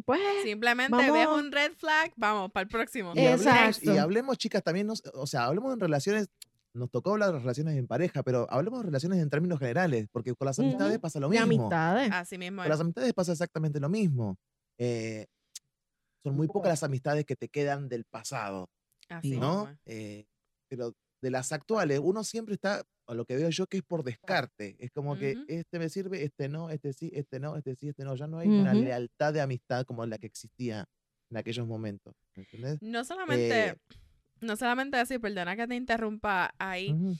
pues, Simplemente ves Vamos- un red flag, vamos, para el próximo. Y hablemos, y hablemos, chicas, también, nos- o sea, hablemos en relaciones, nos tocó hablar de relaciones en pareja, pero hablemos de relaciones en términos generales, porque con las amistades Ujú. pasa lo mismo. amistades. Así mismo Con las amistades pasa exactamente lo mismo. Eh, son muy pocas las amistades que te quedan del pasado, Así ¿no? mismo. Eh, pero de las actuales, uno siempre está, a lo que veo yo, que es por descarte. Es como que Ujú. este me sirve, este no, este sí, este no, este sí, este no. Ya no hay una Ujú. lealtad de amistad como la que existía en aquellos momentos. ¿me ¿Entendés? No solamente, Eh, no solamente decir, perdona que te interrumpa ahí. Ujú.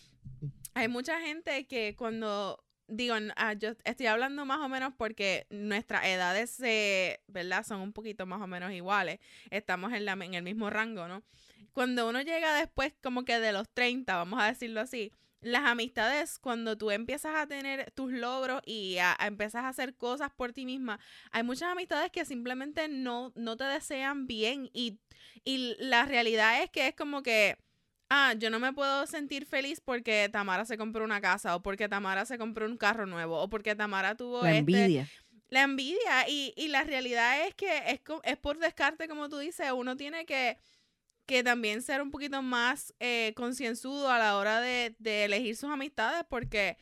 Hay mucha gente que cuando digo, ah, yo estoy hablando más o menos porque nuestras edades se, ¿verdad? Son un poquito más o menos iguales. Estamos en, la, en el mismo rango, ¿no? Cuando uno llega después como que de los 30, vamos a decirlo así, las amistades, cuando tú empiezas a tener tus logros y a, a empiezas a hacer cosas por ti misma, hay muchas amistades que simplemente no, no te desean bien y, y la realidad es que es como que ah, yo no me puedo sentir feliz porque Tamara se compró una casa o porque Tamara se compró un carro nuevo o porque Tamara tuvo La este- envidia. la envidia y, y la realidad es que es, es por descarte, como tú dices, uno tiene que, que también ser un poquito más eh, concienzudo a la hora de, de elegir sus amistades porque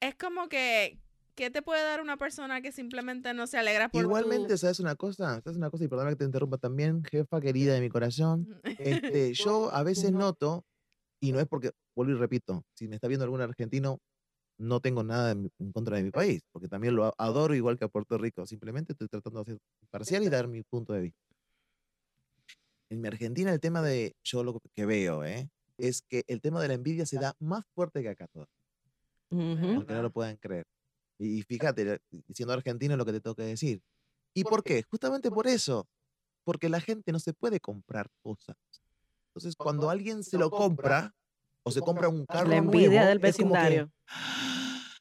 es como que, ¿qué te puede dar una persona que simplemente no se alegra por tu- Igualmente, ¿sabes una cosa? ¿Sabes una cosa? Y perdona que te interrumpa también, jefa querida de mi corazón. Este, yo a veces noto, y no es porque, vuelvo y repito, si me está viendo algún argentino, no tengo nada en, contra de mi país, porque también lo adoro igual que a Puerto Rico. Simplemente estoy tratando de ser parcial y dar mi punto de vista. En mi Argentina el tema de, yo lo que veo, ¿eh? es que el tema de la envidia se da más fuerte que acá todavía, Ujú. aunque no lo puedan creer. Y, y fíjate, siendo argentino es lo que te que decir. ¿Y por qué? Justamente por eso, porque la gente no se puede comprar cosas. Entonces, cuando alguien se lo compra o se compra un carro La envidia nuevo, del como que, vecindario. "Ah,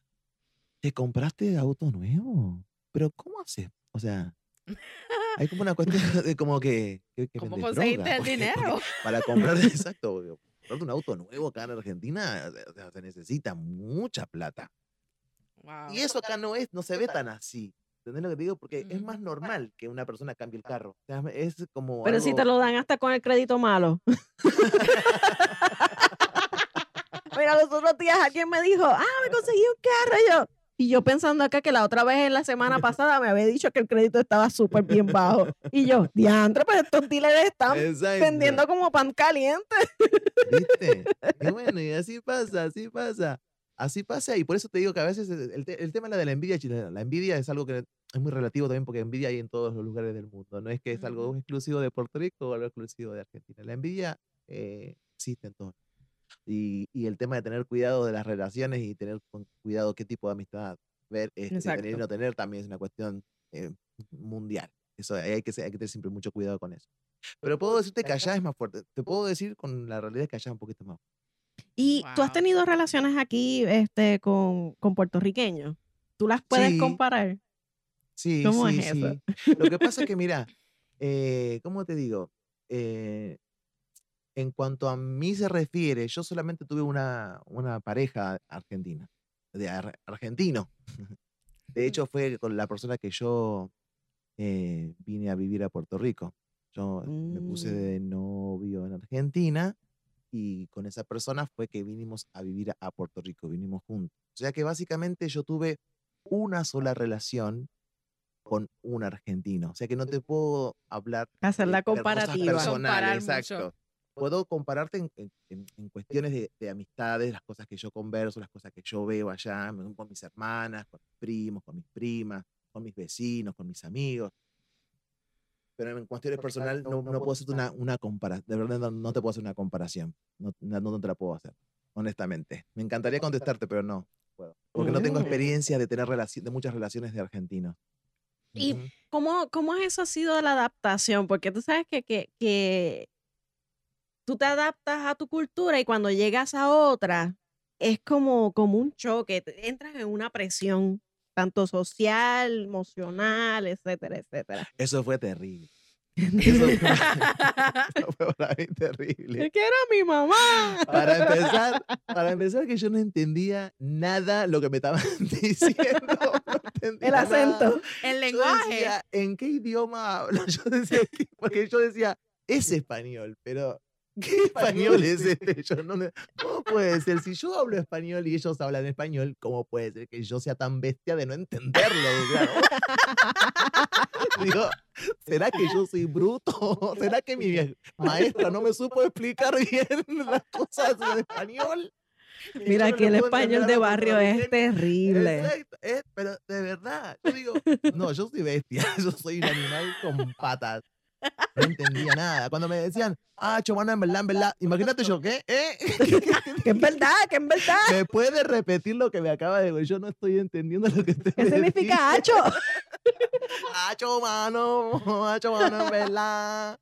¿Te compraste auto nuevo? Pero ¿cómo haces? O sea, hay como una cuestión de como que, que, que ¿Cómo conseguiste el dinero? porque para comprar, exacto, comprarte un auto nuevo acá en Argentina, o sea, se necesita mucha plata. Wow. Y eso acá no es, no se ve tan así. ¿Entendés lo que te digo? Porque es más normal que una persona cambie el carro. O sea, es como Pero si algo- te lo dan hasta con el crédito malo. Mira, los otros días alguien me dijo, ah, me conseguí un carro. Y yo, pensando acá que la otra vez en la semana pasada me había dicho que el crédito estaba súper bien bajo. Y yo, diantre, pues estos dealers están Exacto. vendiendo como pan caliente. ¿Viste? Y bueno, y así pasa, así pasa. Así pasa, y por eso te digo que a veces el, te- el tema de la envidia chilena, la envidia es algo que es muy relativo también porque envidia hay en todos los lugares del mundo. No es que es algo exclusivo de Puerto Rico o algo exclusivo de Argentina. La envidia eh, existe en todos. Y, y el tema de tener cuidado de las relaciones y tener con cuidado qué tipo de amistad ver, este, tener y no tener también es una cuestión eh, mundial. Eso hay que, hay que tener siempre mucho cuidado con eso. Pero puedo decirte que allá es más fuerte. Te puedo decir con la realidad que allá es un poquito más Y tú has Wow. tenido relaciones aquí este, con, con puertorriqueños. ¿Tú las puedes Sí. comparar? Sí, ¿Cómo sí, es eso? sí. Lo que pasa es que, mira, eh, ¿cómo te digo? Eh, en cuanto a mí se refiere, yo solamente tuve una, una pareja argentina, de ar- argentino. De hecho, fue con la persona que yo eh, vine a vivir a Puerto Rico. Yo me puse Mm. de novio en Argentina y con esa persona fue que vinimos a vivir a, a Puerto Rico, vinimos juntos. O sea que básicamente yo tuve una sola relación con un argentino. O sea que no te puedo hablar Hacer de- la comparativa. Comparar exacto. mucho. Puedo compararte en, en- en- cuestiones de, de amistades, las cosas que yo converso, las cosas que yo veo allá, con mis hermanas, con mis primos, con mis primas, con mis vecinos, con mis amigos. Pero en cuestiones personales no, no puedo hacer una, una comparación. De verdad no, no te puedo hacer una comparación. No, no, no te la puedo hacer, honestamente. Me encantaría contestarte, pero no puedo. Porque no tengo experiencia de tener relaci- de muchas relaciones de argentinos. Y-. ¿Cómo, ¿Cómo eso ha sido la adaptación? Porque tú sabes que, que, que tú te adaptas a tu cultura y cuando llegas a otra es como, como un choque, entras en una presión, tanto social, emocional, etcétera, etcétera. Eso fue terrible. Eso fue, eso fue para mí terrible. Es que era mi mamá. Para empezar, para empezar que yo no entendía nada lo que me estaban diciendo. no entendía El nada. acento. El Yo lenguaje. decía, ¿en qué idioma hablo? Yo decía, porque yo decía, es español, pero ¿qué español es este? Yo no, me- ¿Cómo puede ser? Si yo hablo español y ellos hablan español, ¿cómo puede ser que yo sea tan bestia de no entenderlo? Claro. Digo, ¿será que yo soy bruto? ¿Será que mi maestra no me supo explicar bien las cosas en español? Y Mira le el español de barrio es terrible. Exacto, es- pero de verdad, yo digo, no, yo soy bestia, yo soy un animal con patas. No entendía nada. Cuando me decían, ah, Chomana, en verdad, en verdad, imagínate yo, ¿qué? ¿Eh? Que es verdad, que es verdad. ¿Me puede repetir lo que me acaba de decir? Yo no estoy entendiendo lo que usted ¿Qué significa dice. hacho? Hacho, mano, hacho, mano, en verdad.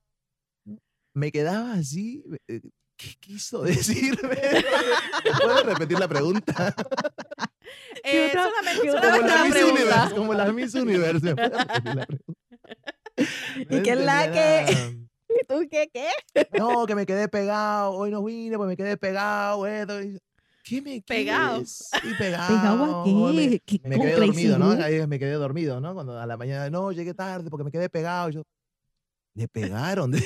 Me quedaba así. eh, ¿Qué quiso decirme? ¿Me puede repetir la pregunta? Eh, solamente, otra Como solamente la Miss. Universe, como la Miss Universe. ¿me puede repetir la pregunta? ¿Y qué es la que-. ¿Y tú qué, qué? No, que me quedé pegado. Hoy no vine, pues me quedé pegado. esto, y- ¿Qué me Pegado. Sí, pegado. ¿Pegado a Me, qué? ¿Qué- me con quedé dormido, ¿no? Ahí me quedé dormido, ¿no? Cuando a la mañana, no, llegué tarde porque me quedé pegado. y Yo, me pegaron.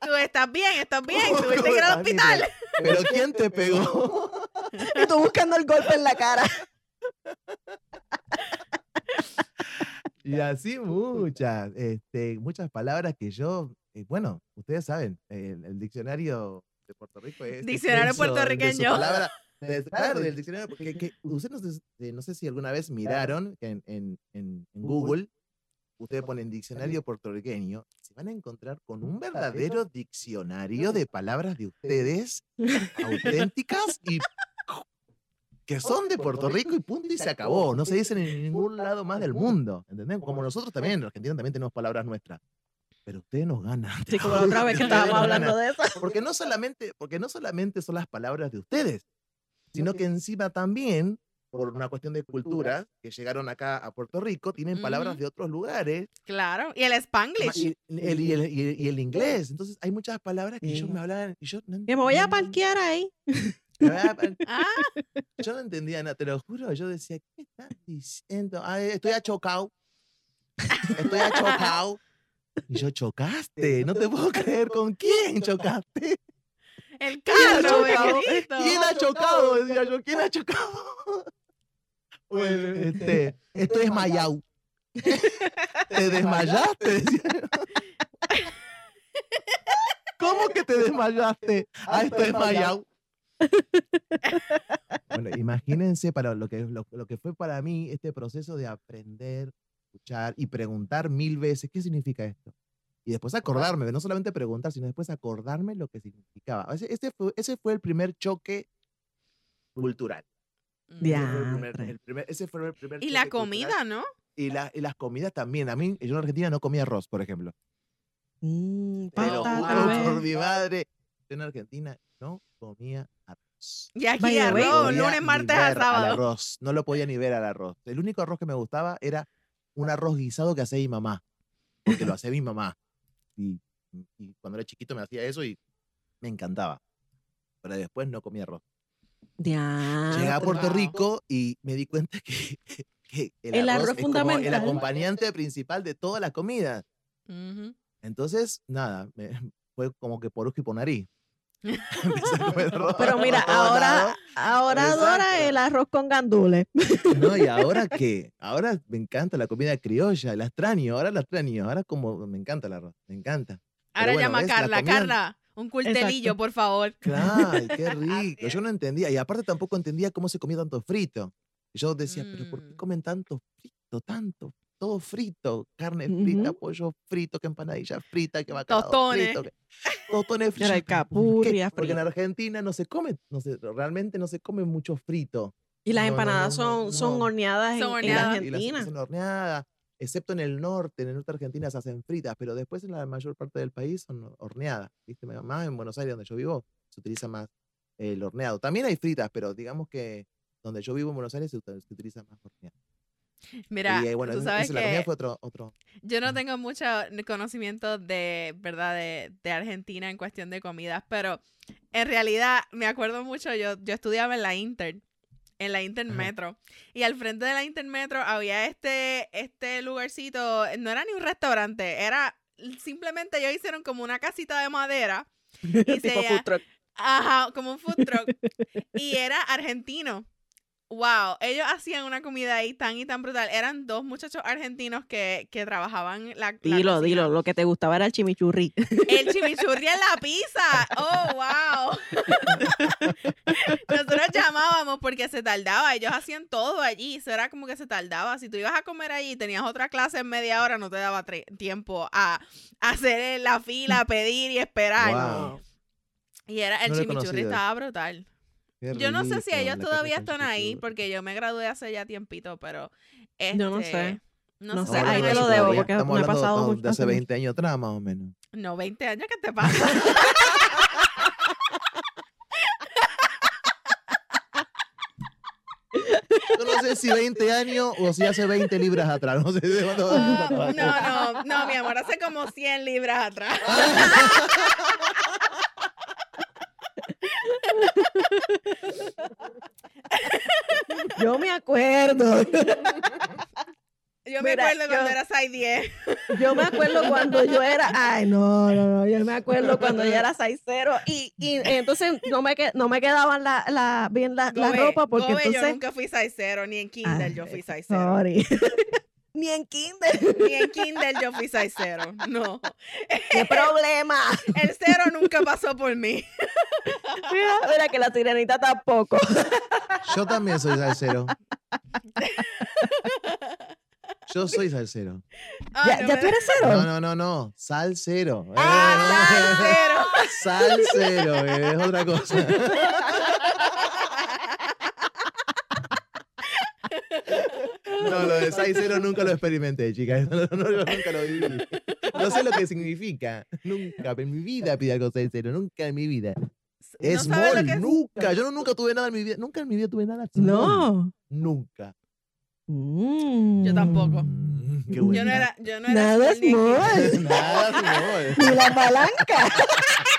Tú estás bien, estás bien. ¿Cómo Tuviste que ir al hospital. Pero ¿quién te pegó? Y tú buscando el golpe en la cara. Y así muchas, este, muchas palabras que yo, eh, bueno, ustedes saben, el, el diccionario de Puerto Rico es Diccionario extenso de su puertorriqueño. palabra- de- claro, del diccionario, porque que, ustedes no sé, eh, no sé si alguna vez miraron en, en- en- en Google, ustedes ponen diccionario puertorriqueño, se van a encontrar con un verdadero diccionario de palabras de ustedes auténticas y que son de Puerto Rico y punto y se acabó. No se dicen en ningún lado más del mundo. ¿Entendés? Como nosotros también, en Argentina también tenemos palabras nuestras. Pero ustedes nos ganan. Sí, como la otra vez que estábamos hablando de eso. Porque no solamente, porque no solamente son las palabras de ustedes, sino que encima también, por una cuestión de cultura, que llegaron acá a Puerto Rico, tienen palabras de otros lugares Claro. Y el Spanglish. y el, y el- y el- y el inglés. Entonces hay muchas palabras que ellos me hablaban y yo no Que me voy a parquear ahí. Ah, Yo no entendía nada, te lo juro. Yo decía, ¿qué están diciendo? Ay, estoy achocado. Estoy achocado. Y yo, chocaste. No te puedo creer. ¿Con quién chocaste? el ¿Quién ha carro, chocado? ¿Quién ha chocado? Decía yo, ¿quién ha chocado? Bueno, este, estoy desmayado. ¿Te desmayaste? Decía yo. ¿Cómo que te desmayaste? Ah, estoy desmayado. Bueno, imagínense para lo que, lo, lo que fue para mí este proceso de aprender, escuchar y preguntar mil veces qué significa esto. Y después acordarme, no solamente preguntar, sino después acordarme lo que significaba. Ese, ese fue, ese fue el primer choque cultural. Mm. Ese fue el primer- Diantre. el primer- ese fue el primer Y la choque cultural. comida, ¿no? Y, la- y las comidas también. A mí, yo en Argentina no comía arroz, por ejemplo. Mm, tal vez. por mi madre. Yo en Argentina no comía arroz. Y aquí arroz, podía lunes, martes a al sábado. arroz. No lo podía ni ver al arroz. El único arroz que me gustaba era un arroz guisado que hacía mi mamá. Porque lo hacía mi mamá. Y, y cuando era chiquito me hacía eso y me encantaba. Pero después no comía arroz. Llegué a. Puerto Wow. Rico y me di cuenta que, que el, El arroz, arroz es como el acompañante principal de todas las comidas. Ujú. Entonces, nada, me- fue como que por ojo y por nariz. Pero mira, ahora, ahora adora el arroz con gandules. No, y ahora qué? Ahora me encanta la comida criolla, la extraño, ahora la extraño, ahora como me encanta el arroz, me encanta. Ahora bueno, llama a Carla. comida- Carla, un cultelillo, Exacto. por favor. Claro, qué rico. Yo no entendía, y aparte tampoco entendía cómo se comía tanto frito. Y yo decía, pero ¿por qué Mm. comen tanto frito, tanto? Todo frito, carne frita, Ujú. pollo frito, que empanadilla frita, que bacalao Tostones. frito, que- tostones fritos. Capurria Porque en. Argentina no se come, no se, realmente no se come mucho frito. Y las No, empanadas no, son, no, son no. horneadas en, Son en horneadas. Y las Argentina. hacen horneadas, excepto en el norte, en el norte de Argentina se hacen fritas, pero después en la mayor parte del país son horneadas. ¿viste? Más en Buenos Aires, donde yo vivo, se utiliza más el horneado. También hay fritas, pero digamos que donde yo vivo en Buenos Aires se, se utiliza más horneado. Mira, y eh, bueno, tú sabes eso, que fue otro, otro. yo no tengo mucho conocimiento de, ¿verdad? De, de Argentina en cuestión de comidas, pero en realidad me acuerdo mucho, yo, yo estudiaba en la Inter, en la Intermetro, y al frente de la Intermetro había este, este lugarcito, no era ni un restaurante, era simplemente ellos hicieron como una casita de madera, y se tipo food truck. Ajá, como un food truck. y era argentino. Wow, ellos hacían una comida ahí tan y tan brutal. Eran dos muchachos argentinos que, que trabajaban la, la Dilo, cocina. dilo. Lo que te gustaba era el chimichurri. El chimichurri en la pizza. Oh, wow. Nosotros llamábamos porque se tardaba. Ellos hacían todo allí. Eso era como que se tardaba. Si tú ibas a comer allí y tenías otra clase en media hora, no te daba tiempo a, a hacer la fila, pedir y esperar. Wow. Y era el No chimichurri estaba brutal. Qué Yo no sé si ellos todavía están ahí porque yo me gradué hace ya tiempito, pero Yo no este, sé. No, No sé, ahí te lo debo todavía. porque Estamos me ha pasado de- mucho de hace hace mucho. 20 años atrás, más o menos. No, 20 años, ¿qué te pasa? Yo no sé si 20 años o si hace 20 libras atrás. No sé de cuándo. Ah, no, no, no, mi amor, hace como 100 libras atrás. Yo me acuerdo. Yo me Mira, acuerdo cuando yo- era 6'10. Yo me acuerdo cuando yo era. Ay, no, no, no. Yo me acuerdo cuando yo era 6'0 y, y entonces no me, no me quedaban la, la, bien la, la Gobe, ropa porque Gobe, yo entonces. nunca fui 6'0, ni en Kindle yo fui 6'0. Sorry. Ni en kinder. Ni en Kindle yo fui 6'0. No. ¿Qué problema? El cero nunca pasó por mí. Mira, mira que la sirenita tampoco. Yo también soy salsero. Yo soy salsero. Ah, ¿Ya, no ya me- tú eres cero? No, no, no, no. Salsero. Eh, Ah, no. Salsero, eh, es otra cosa. No, lo de salsero nunca lo experimenté, chicas. No, no, no, nunca lo viví. No sé lo que significa. Nunca en mi vida pide algo salsero. Nunca en mi vida. Es no mol, es- nunca. Yo no- nunca tuve nada en mi vida. Nunca en mi vida tuve nada. small. No. Nunca. Mm. Yo tampoco. Mm, qué Yo no era, yo no era Nada Kindle. small. Nada small. Ni la palanca.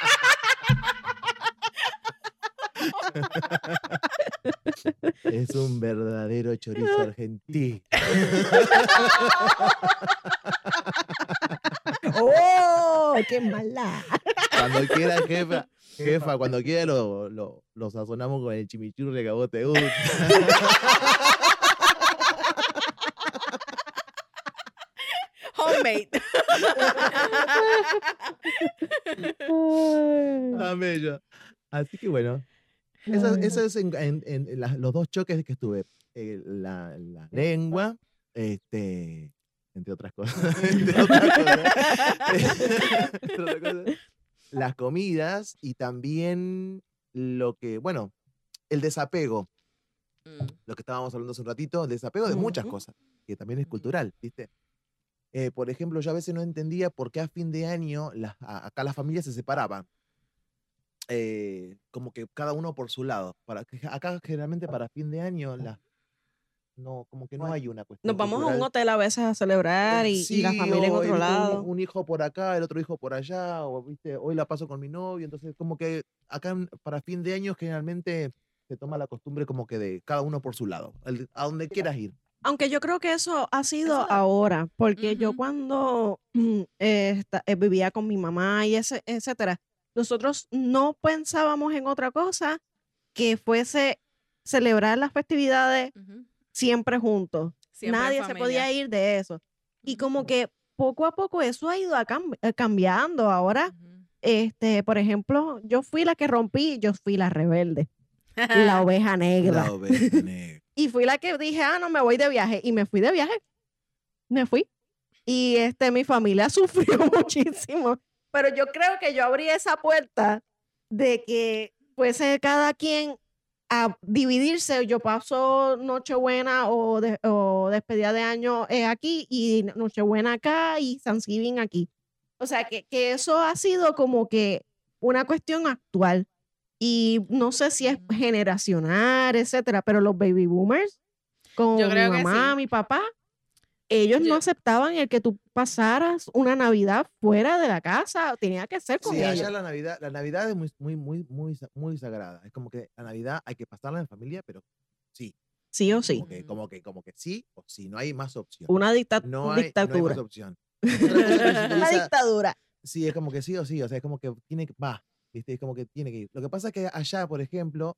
Es un verdadero chorizo argentino. ¡Oh! ¡Qué mala! Cuando quiera, jefa, jefa, cuando quiera lo, lo, lo sazonamos con el chimichurri que a vos te gusta. Homemade. Tan bello. Así que bueno, eso, eso es en, en- en las- los dos choques que estuve. Eh, la, la lengua, este, entre otras cosas. entre otras cosas. Entre otras cosas, las comidas y también lo que, bueno, el desapego. Mm. lo que estábamos hablando hace un ratito, el desapego de muchas cosas, que también es cultural, ¿viste? Eh, por ejemplo, yo a veces no entendía por qué a fin de año las- a- acá las familias se separaban. Eh, como que cada uno por su lado. Para, acá generalmente para fin de año las, no, como que no hay una cuestión. Nos vamos a un cultural. hotel a veces a celebrar y, y la Sí, familia en otro el- lado. Un, un hijo por acá, el otro hijo por allá, o viste, hoy la paso con mi novio, entonces como que acá para fin de año generalmente se toma la costumbre como que de cada uno por su lado, el- a donde quieras ir. Aunque yo creo que eso ha sido Eso- ahora, porque yo Ujú. cuando mm, eh, esta- eh, vivía con mi mamá y ese, etcétera, nosotros no pensábamos en otra cosa que fuese celebrar las festividades siempre juntos. Siempre Nadie se podía ir de eso. Y como que poco a poco eso ha ido a cam- eh, cambiando. Ahora, este, por ejemplo, yo fui la que rompí, yo fui la rebelde, la oveja negra. La oveja negra. Y fui la que dije, ah, no, me voy de viaje. Y me fui de viaje. Me fui. Y este, mi familia sufrió muchísimo. Pero yo creo que yo abrí esa puerta de que fuese cada quien a dividirse. Yo paso Nochebuena o, de- o despedida de año eh, aquí y Nochebuena acá y Thanksgiving aquí. O sea, que, que eso ha sido como que una cuestión actual. Y no sé si es generacional, etcétera, pero los baby boomers, Yo creo mi que mamá, sí. mi papá, ellos no aceptaban el que tú pasaras una Navidad fuera de la casa, tenía que ser con Sí, ellos. allá la Navidad, la Navidad es muy, muy, muy, muy, muy sagrada. Es como que la Navidad hay que pasarla en familia, pero sí. Sí o sí. Como que, como que, como que sí o sí, no hay más opción. Una dicta- no hay, no hay dictadura. más opción. Una dictadura. Sí, es como que sí o sí, o sea, es como que tiene que, va, ¿viste? Es como que tiene que ir. Lo que pasa es que allá, por ejemplo,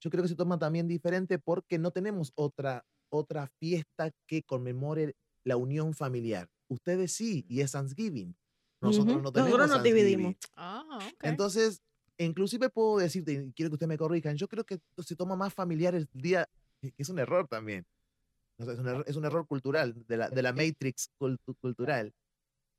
yo creo que se toma también diferente porque no tenemos otra, otra fiesta que conmemore la unión familiar. Ustedes sí, y es Thanksgiving. Nosotros Ujú. no tenemos Nosotros nos dividimos. Ah, ok. Entonces, inclusive puedo decirte, y quiero que ustedes me corrijan, yo creo que se toma más familiar el día, que es un error también. Es, un error, es un error cultural, de la, de la matrix cultu- cultural.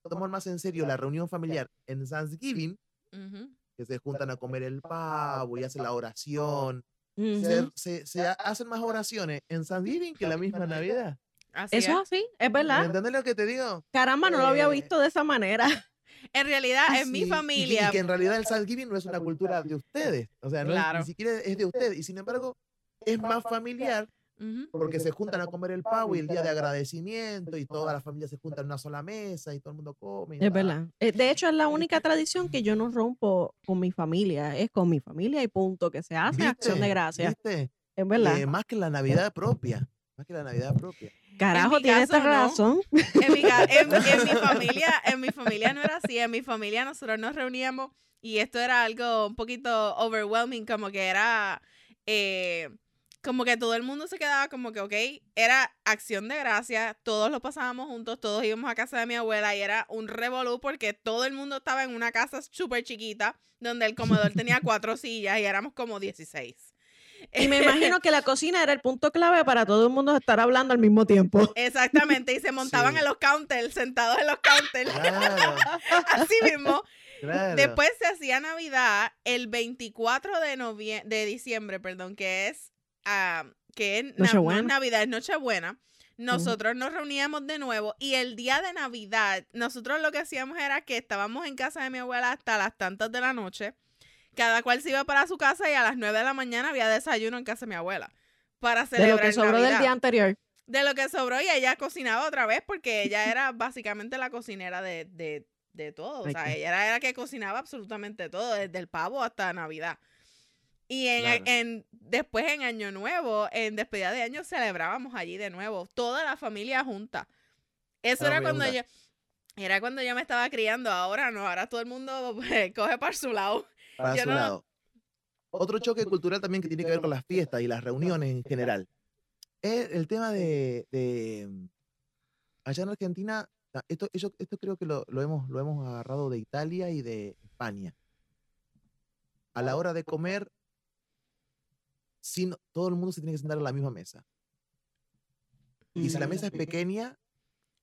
Tomar más en serio la reunión familiar en Thanksgiving, Ujú. que se juntan a comer el pavo y hacen la oración. Se, se- se ha- hacen más oraciones en Thanksgiving que la misma Navidad. Así Eso es. es así, es ¿Me verdad. entiendes lo que te digo? Caramba, no lo había Eh, visto de esa manera. En realidad, Ah, en mi sí, que- familia. Y, que en realidad el Thanksgiving no es una cultura de ustedes. O sea, no es- Claro. ni siquiera es de ustedes. Y sin embargo, es más familiar Porque se juntan a comer el pavo y el día de agradecimiento y toda la familia se junta en una sola mesa y todo el mundo come. Es verdad. Eh, De hecho, es la única tradición que yo no rompo con mi familia. Es con mi familia y punto, que se hace acción de gracias. ¿Viste? Es verdad. Eh, más que la Navidad propia. Más que la Navidad propia. Carajo, mi tiene esta caso, no. razón. En mi, ca- en- en mi familia, en mi familia no era así. En mi familia nosotros nos reuníamos y esto era algo un poquito overwhelming, como que era eh, como que todo el mundo se quedaba como que, ok, era acción de gracia, todos lo pasábamos juntos, todos íbamos a casa de mi abuela y era un revolú porque todo el mundo estaba en una casa súper chiquita donde el comedor tenía cuatro sillas y éramos como 16. Y me imagino que la cocina era el punto clave para todo el mundo estar hablando al mismo tiempo. Exactamente, y se montaban Sí. en los counters, sentados en los counters, Claro, así mismo. claro. Después se hacía Navidad el 24 de novie- de diciembre, perdón, que es ah, que es no. Navidad, es Nochebuena. Nosotros nos reuníamos de nuevo y el día de Navidad, nosotros lo que hacíamos era que estábamos en casa de mi abuela hasta las tantas de la noche. Cada cual se iba para su casa y a las 9 de la mañana había desayuno en casa de mi abuela para De celebrar lo que sobró Navidad. del día anterior. De lo que sobró y ella cocinaba otra vez porque ella era básicamente la cocinera de, de, de todo. O sea, ella era la que cocinaba absolutamente todo, desde el pavo hasta Navidad. Y en, Claro. en después en Año Nuevo, en despedida de año, celebrábamos allí de nuevo, toda la familia junta. Eso Ah, era cuando yo, era cuando yo me estaba criando, ahora no, ahora todo el mundo pues, coge para su lado. Para yo su no- lado. Otro choque cultural también que tiene que ver con las fiestas y las reuniones en general. Es el tema de, de, allá en Argentina, ah, esto, ello- esto creo que lo, lo hemos, lo hemos agarrado de Italia y de España. A la hora de comer, sin, todo el mundo se tiene que sentar a la misma mesa. Y si la mesa es pequeña,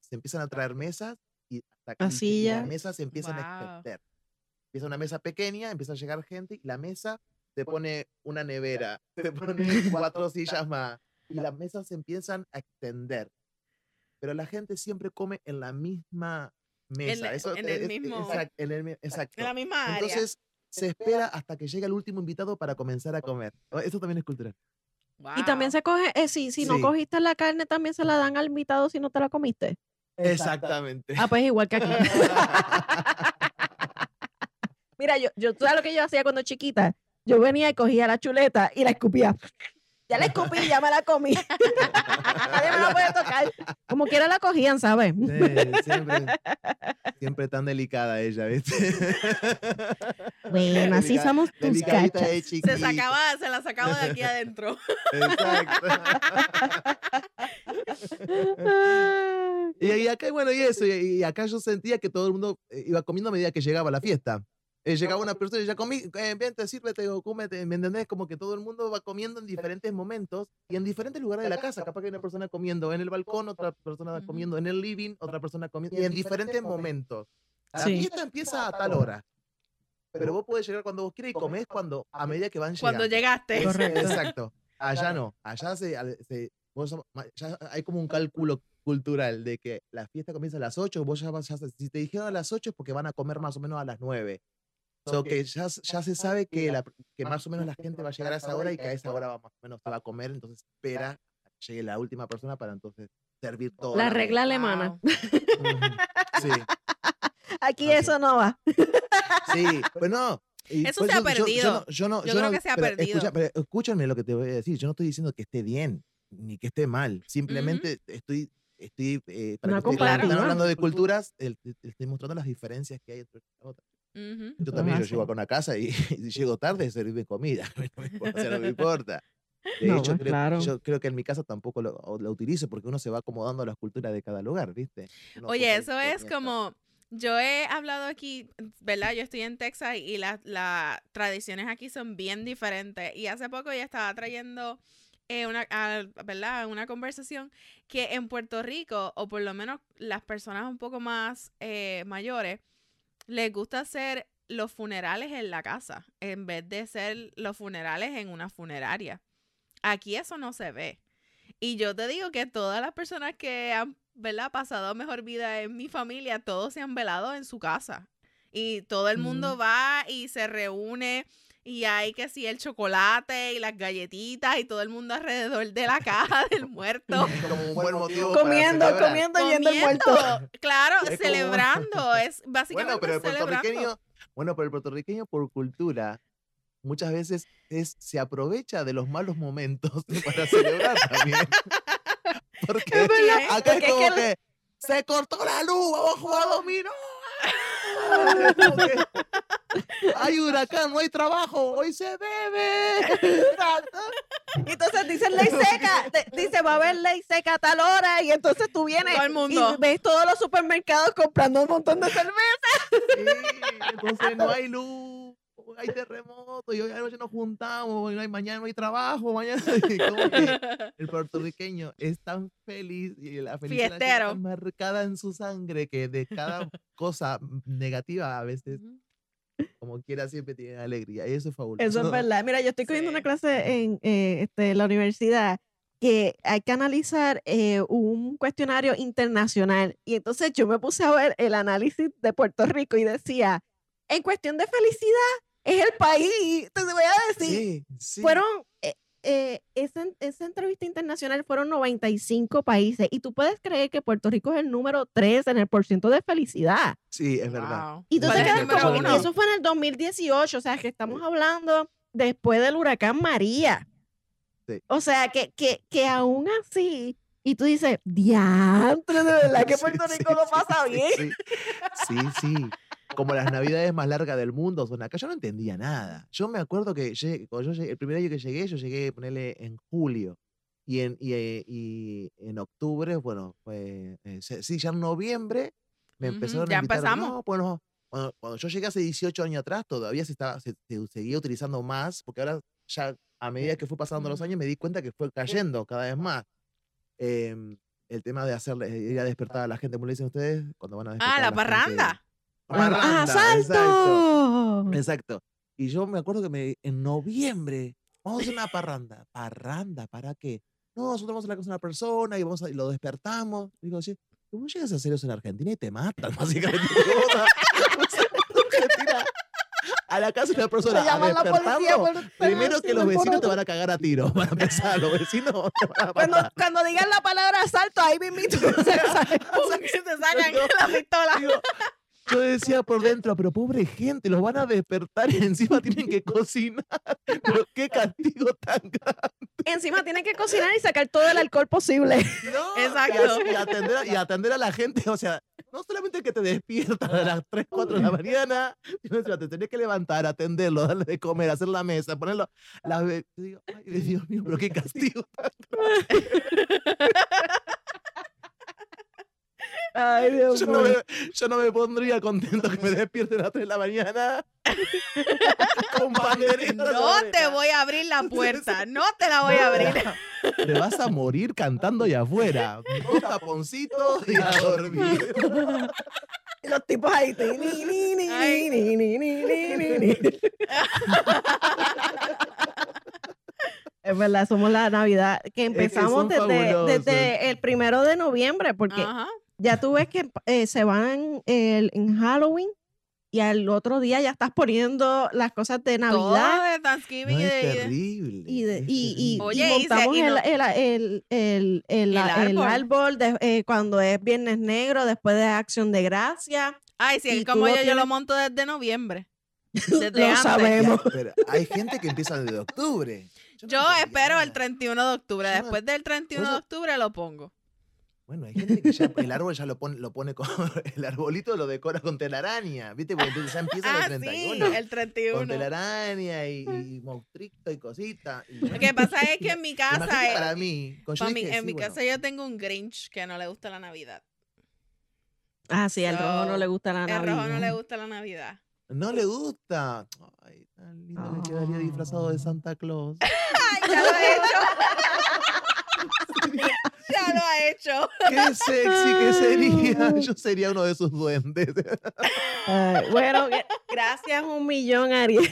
se empiezan a traer mesas y, hasta que- A y- y silla. las mesas se empiezan a extender. Empieza una mesa pequeña, empieza a llegar gente y la mesa te pone una nevera, te pone cuatro sillas más y las mesas se empiezan a extender. Pero la gente siempre come en la misma mesa. Eso en es- el mismo- exact- en el mi- exacto. En la misma área. Entonces se espera hasta que llegue el último invitado para comenzar a comer. Eso también es cultural. Y también se coge, eh, sí, si no Sí. cogiste la carne, también se la dan al invitado si no te la comiste. Exactamente. Ah, pues igual que aquí. Mira, yo, yo, ¿tú sabes lo que yo hacía cuando chiquita? Yo venía y cogía la chuleta y la escupía. Ya la escupí, ya me la comí. Nadie me la puede tocar. Como quiera la cogían, ¿sabes? Sí, siempre, siempre tan delicada ella, ¿viste? Bueno, así somos tus cachas. de Se sacaba, se la sacaba de aquí adentro. Exacto. Y, y acá, bueno, y eso, y, y acá yo sentía que todo el mundo eh, iba comiendo a medida que llegaba la fiesta. Eh, llegaba una persona y ya comí, eh, vente, sírvete o cómete, ¿me entendés? Como que todo el mundo va comiendo en diferentes momentos y en diferentes lugares de la casa. Capaz que hay una persona comiendo en el balcón, otra persona comiendo en el living, otra persona comiendo, y en diferentes momentos. La Sí. fiesta empieza a tal hora. Pero vos podés llegar cuando vos quieras y comés cuando, a medida que van llegando. Cuando llegaste. Correcto. Exacto. Allá no. Allá se, se- vos ya hay como un cálculo cultural de que la fiesta comienza a las 8, vos ya vas, ya si te dijeron a las 8 es porque van a comer más o menos a las 9. So que ya, ya se sabe que, la, que más o menos la gente va a llegar a esa hora y que a esa hora va, más o menos se va a comer, entonces espera a que llegue la última persona para entonces servir todo. La regla alemana. Sí, Aquí Así. eso no va. sí, pues no. y Eso por se ha yo- yo- yo perdido. no- yo no- Yo yo creo no- que se ha pero perdido. escucha- pero escúchame lo que te voy a decir. Yo no estoy diciendo que esté bien ni que esté mal. Simplemente estoy, estoy eh, para que hablando de culturas, el- te estoy mostrando las diferencias que hay entre las Yo también, es yo llego así. acá a una casa y, si llego tarde, servirme comida. No me importa, o sea, no me importa. De No, hecho, pues, creo, claro. yo creo que en mi casa tampoco lo, lo utilizo porque uno se va acomodando a las culturas de cada lugar, ¿viste? Uno Oye, eso es como, yo he hablado aquí, ¿verdad? Yo estoy en Texas y las las tradiciones aquí son bien diferentes. Y hace poco ya estaba trayendo eh, una, a- ¿verdad? Una conversación que en Puerto Rico, o por lo menos las personas un poco más eh, mayores, les gusta hacer los funerales en la casa en vez de hacer los funerales en una funeraria. Aquí eso no se ve. Y yo te digo que todas las personas que han, ¿verdad? pasado mejor vida en mi familia, todos se han velado en su casa. Y todo el mundo Mm. va y se reúne y hay que sí el chocolate y las galletitas y todo el mundo alrededor de la caja del muerto. Es como un buen motivo para Comiendo, comiendo, yendo el Comiendo, muerto. claro, Es como- celebrando, es básicamente Bueno, pero el celebrando. puertorriqueño, bueno, pero el puertorriqueño por cultura muchas veces es, se aprovecha de los malos momentos para celebrar también. Porque Es verdad, acá porque es es como que- que se cortó la luz, vamos a jugar dominó. Hay huracán, no hay trabajo, hoy se bebe. Y entonces dicen ley seca, dice va a haber ley seca a tal hora y entonces tú vienes Todo el mundo. y ves todos los supermercados comprando un montón de cerveza. Sí, entonces no hay luz, hay terremoto, y hoy anoche nos juntamos, y no hay, mañana no hay trabajo, mañana. el puertorriqueño es tan feliz y la felicidad tan marcada en su sangre que de cada cosa negativa a veces. Como quiera, siempre tiene alegría. Y eso es fabuloso. Eso es verdad. Mira, yo estoy cogiendo una Sí. clase en eh, este, la universidad que hay que analizar eh, un cuestionario internacional. Y entonces yo me puse a ver el análisis de Puerto Rico y decía, en cuestión de felicidad, es el país. Te voy a decir, Sí, sí. fueron, eh, eh, esa, esa entrevista internacional fueron 95 países. Y tú puedes creer que Puerto Rico es el número 3 en el porciento de felicidad. Sí, es verdad. Wow. Y tú ¿Cuál te quedas como, uno? eso fue en el 2018, o sea, que estamos hablando después del huracán María. Sí. O sea, que, que, que aún así, y tú dices, diantre, de verdad que Puerto sí, Rico lo sí, pasa sí, bien. Sí, sí, sí. Como las navidades más largas del mundo son acá. Yo no entendía nada. Yo me acuerdo que llegué- cuando yo llegué- el primer año que llegué, yo llegué a ponerle en julio. Y en, y, eh, y en octubre, bueno, fue, eh, sí, ya en noviembre me empezaron ya a invitar. empezamos. No, bueno, cuando, cuando yo llegué hace 18 años atrás, todavía se, estaba, se, se seguía utilizando más, porque ahora ya a medida que fue pasando los Ujú. años me di cuenta que fue cayendo cada vez más. Em, el tema de hacerle, ir a despertar a la gente, ¿cómo le dicen ustedes? Cuando van a despertar Ah, a la gente- parranda. ¡Ah, Parranda, exacto. ¡Asalto! Exacto. Y yo me acuerdo que me, en noviembre, vamos a hacer una parranda. ¿Parranda? ¿Para qué? No, nosotros vamos a la casa de una persona y, vamos a- y lo despertamos. Digo, sí, vos llegas a hacer eso en Argentina y te matan, básicamente. A- la casa de una persona Se a policía despertarlo, estar Primero que los vecinos te van a cagar a tiro, para empezar. Los vecinos te van a Cuando, cuando digan la palabra asalto, ahí mismito. se sabe. Pum, que te sacan Yo- la pistola. Digo, Yo decía por dentro, pero pobre gente, los van a despertar y encima tienen que cocinar. Pero qué castigo tan grande. Encima tienen que cocinar y sacar todo el alcohol posible. No, Exacto. Y, atender, a- y atender a la gente, o sea, no solamente que te despiertan a las 3, 4 de la mañana, te tenés que levantar, atenderlo, darle de comer, hacer la mesa, ponerlo. La, digo, ay, Dios mío, pero qué castigo. Ay, Dios Yo no, me, yo no me pondría contento que me despierten a las 3 de la mañana. con banderita No te voy a abrir la puerta, no te la voy a abrir. Te vas a morir cantando allá afuera. Dos taponcitos y a dormir. Y Los tipos ahí. ni, ni, ni, Ay. ni, ni, ni, ni, ni, ni. Es verdad, somos la Navidad que empezamos desde, fabulosos. desde el primero de noviembre, porque Ajá. Ya tú ves que eh, se van el- en Halloween y al otro día ya estás poniendo las cosas de Todo Navidad de Thanksgiving No, y es de- terrible. y, de- y, y- terrible. y Oye, y se- montamos y el, no- el, el, el, el- El la- el árbol. árbol de- eh, cuando es Viernes Negro, después de Acción de Gracia. Ay, sí, como yo, yo lo monto desde noviembre. Desde Lo antes. sabemos. Pero hay gente que empieza desde octubre. no Yo entendía espero el nada. 31 de octubre. Yo no- Después del 31 de octubre lo pongo. Bueno, hay gente que ya el árbol ya lo pone, lo pone con el arbolito lo decora con telaraña, ¿viste? Porque entonces ya empieza Ah, el sí, 31. el 31. Con telaraña y, y monstruito y cositas. y Lo que pasa es que en mi casa, eh, para mí, con para mí- dije, en sí, mi bueno, casa yo tengo un Grinch que no le gusta la Navidad. Ah, sí, al rojo no le gusta la El Navidad. rojo no le gusta la Navidad. no le gusta. Ay, tan lindo me quedaría disfrazado de Santa Claus. Ay, ya lo he hecho. Qué sexy que sería. Yo sería uno de sus duendes. Ay, bueno, gracias un millón, Ariel.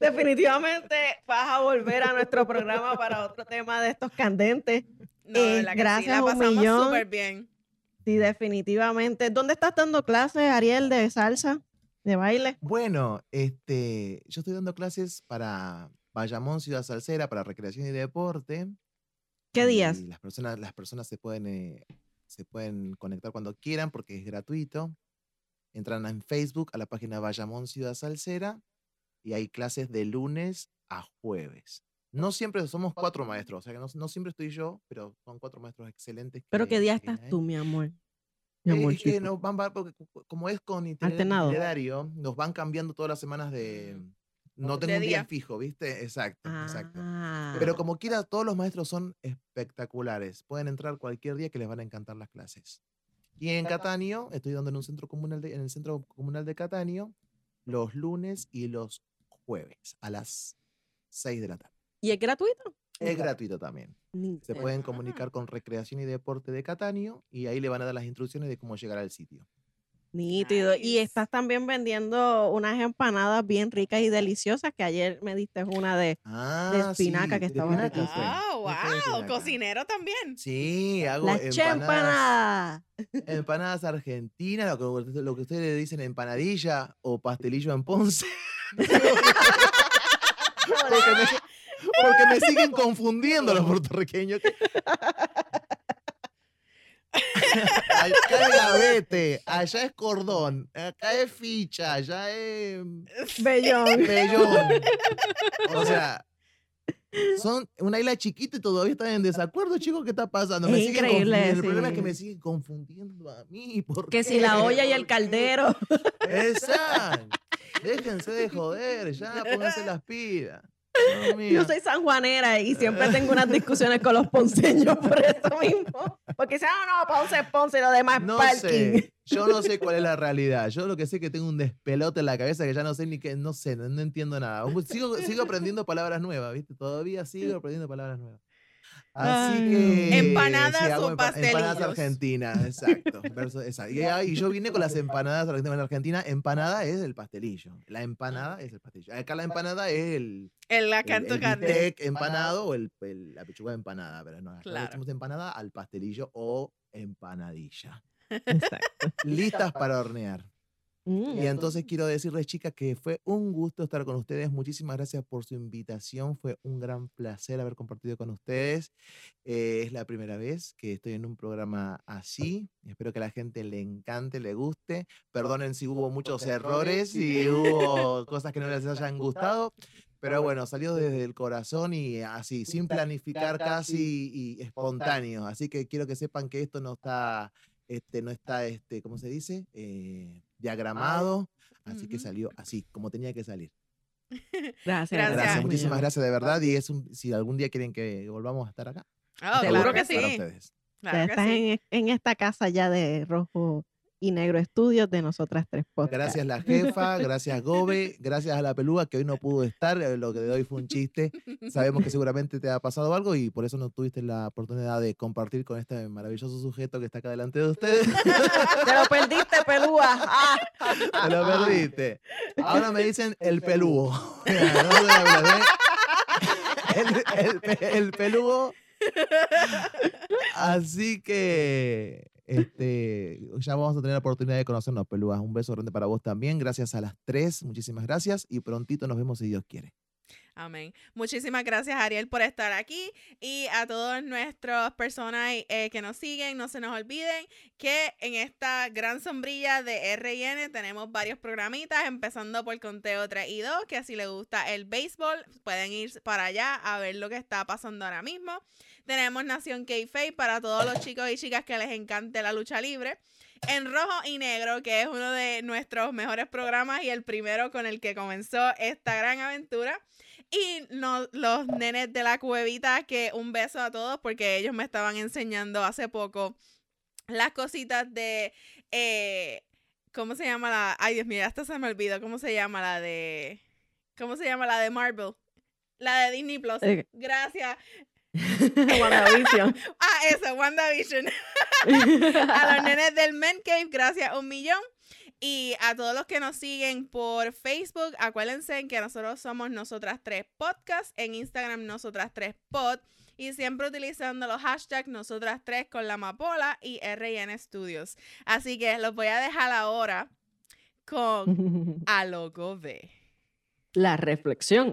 Definitivamente vas a volver a nuestro programa para otro tema de estos candentes. No, Eh, sí, gracias la un millón. súper bien. Sí, definitivamente. ¿Dónde estás dando clases, Ariel, de salsa, de baile? Bueno, este, yo estoy dando clases para Bayamón, Ciudad Salsera, para recreación y deporte. ¿Qué días? Las personas, las personas se pueden, eh, se pueden conectar cuando quieran porque es gratuito. Entran en Facebook a la página Bayamón Ciudad Salsera y hay clases de lunes a jueves. No siempre somos cuatro maestros, o sea que no, no siempre estoy yo, pero son cuatro maestros excelentes. ¿Pero qué día estás hay. tú, mi amor? Mi Eh, amor, es que nos van, porque como es con itinerario, nos van cambiando todas las semanas de... No tengo un día día. fijo, ¿viste? Exacto, exacto. Ah. Pero como quiera, todos los maestros son espectaculares. Pueden entrar cualquier día que les van a encantar las clases. Y en Catania, estoy dando en un centro comunal de, en el centro comunal de Catania los lunes y los jueves a las 6 de la tarde. ¿Y es gratuito? Es gratuito también. Se pueden comunicar con Recreación y Deporte de Catania y ahí le van a dar las instrucciones de cómo llegar al sitio. Nítido. Y estás también vendiendo unas empanadas bien ricas y deliciosas, que ayer me diste una de... Ah, espinaca sí, que de estaba rica. Ah, de wow, espinaca. cocinero también. Sí, hago La empanadas. Empanadas argentinas, lo que, lo que ustedes le dicen empanadilla o pastelillo en Ponce. porque, me, porque me siguen confundiendo los puertorriqueños. Acá es gavete, allá es cordón, acá es ficha, allá es Bellón. pellón. O sea, son una isla chiquita y todavía están en desacuerdo, chicos. ¿Qué está pasando? Es siguen increíble. El problema es que me siguen confundiendo a mí. ¿por Que si la olla y el caldero. Exacto. Déjense de joder, ya pónganse las pilas. Yo soy sanjuanera y siempre tengo unas discusiones con los ponceños por eso mismo. Porque dicen, ah, no, Ponce es Ponce y lo demás No parking. sé, yo no sé cuál es la realidad. Yo lo que sé es que tengo un despelote en la cabeza que ya no sé ni qué, no sé, no, no entiendo nada. Sigo, sigo aprendiendo palabras nuevas, ¿viste? Todavía sigo aprendiendo palabras nuevas. Así Ay, que. Empanadas hago o empa- Empanadas pastelillos. argentinas, exacto. Y, y yo vine con las empanadas argentinas en Argentina. Empanada es el pastelillo. La empanada es el pastelillo. Acá la empanada es el, la el, el bistec empanado o el, el- la pechuga empanada. Pero no, acá le Claro. decimos empanada al pastelillo o empanadilla. Exacto. Listas para hornear. Mm. Y entonces quiero decirles, chicas, que fue un gusto estar con ustedes. Muchísimas gracias por su invitación. Fue un gran placer haber compartido con ustedes. Eh, es la primera vez que estoy en un programa así. Espero que a la gente le encante, le guste. Perdonen si hubo muchos errores y hubo cosas que no les hayan gustado. Pero bueno, salió desde el corazón y así, sin planificar casi y espontáneo. Así que quiero que sepan que esto no está, este, no está, este, ¿cómo se dice? Eh, diagramado. Así que Ujú. salió así, como tenía que salir. Gracias, Gracias. Gracias, muchísimas gracias de verdad. Y es un, si algún día quieren que volvamos a estar acá, Oh, Seguro claro que que sí. para ustedes. Claro que estás sí. en, en esta casa ya de Rojo y Negro Estudios de nosotras tres podcasts. Gracias la jefa, gracias Gobe, gracias a la pelúa que hoy no pudo estar, eh, lo que de hoy fue un chiste. Sabemos que seguramente te ha pasado algo y por eso no tuviste la oportunidad de compartir con este maravilloso sujeto que está acá delante de ustedes. Te lo perdiste, pelúa. Ah. Te lo perdiste. Ahora me dicen el pelúo. ¿eh? el, el el peludo. Así que este, ya vamos a tener la oportunidad de conocernos, pelúas. Un beso grande para vos también. Gracias a las tres. Muchísimas gracias. Y prontito nos vemos si Dios quiere. Amén. Muchísimas gracias, Ariel, por estar aquí. Y a todas nuestras personas eh, que nos siguen, no se nos olviden que en esta gran sombrilla de RN tenemos varios programitas, empezando por Conteo 3 y 2, que si les gusta el béisbol, pueden ir para allá a ver lo que está pasando ahora mismo. Tenemos Nación K-Fake para todos los chicos y chicas que les encante la lucha libre. En rojo y negro, que es uno de nuestros mejores programas y el primero con el que comenzó esta gran aventura. Y no- los nenes de la cuevita, que un beso a todos porque ellos me estaban enseñando hace poco las cositas de... eh, ¿Cómo se llama la...? Ay, Dios mío, hasta se me olvidó. ¿Cómo se llama la de... ¿Cómo se llama la de Marvel? La de Disney Plus. Gracias. WandaVision. Ah, eso, WandaVision. a los nenes del Men Cave, gracias un millón. Y a todos los que nos siguen por Facebook, acuérdense que nosotros somos Nosotras Tres Podcast, en Instagram Nosotras Tres Pod, y siempre utilizando los hashtags Nosotras Tres con la Mapola y RN Studios. Así que los voy a dejar ahora con A B. La reflexión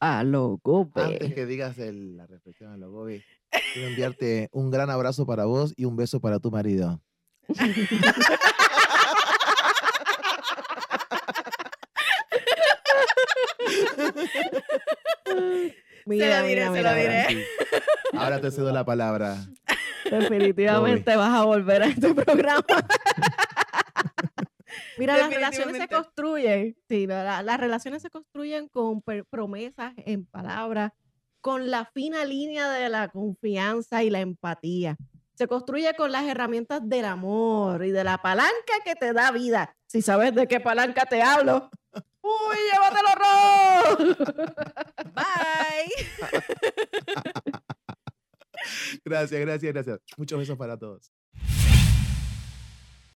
a gobe. Antes que digas el- la reflexión a lo Gobi, quiero enviarte un gran abrazo para vos y un beso para tu marido. Mira, lo diré, mira, se mira, lo diré. Sí. Ahora te cedo la palabra. Definitivamente vas a volver a este programa. Mira, las relaciones se construyen. Sí, la- la- las relaciones se construyen con promesas en palabras, con la fina línea de la confianza y la empatía. Se construye con las herramientas del amor y de la palanca que te da vida. Si sabes de qué palanca te hablo. ¡Uy, llévatelo, Ro! Bye. Gracias, gracias, gracias. Muchos besos para todos.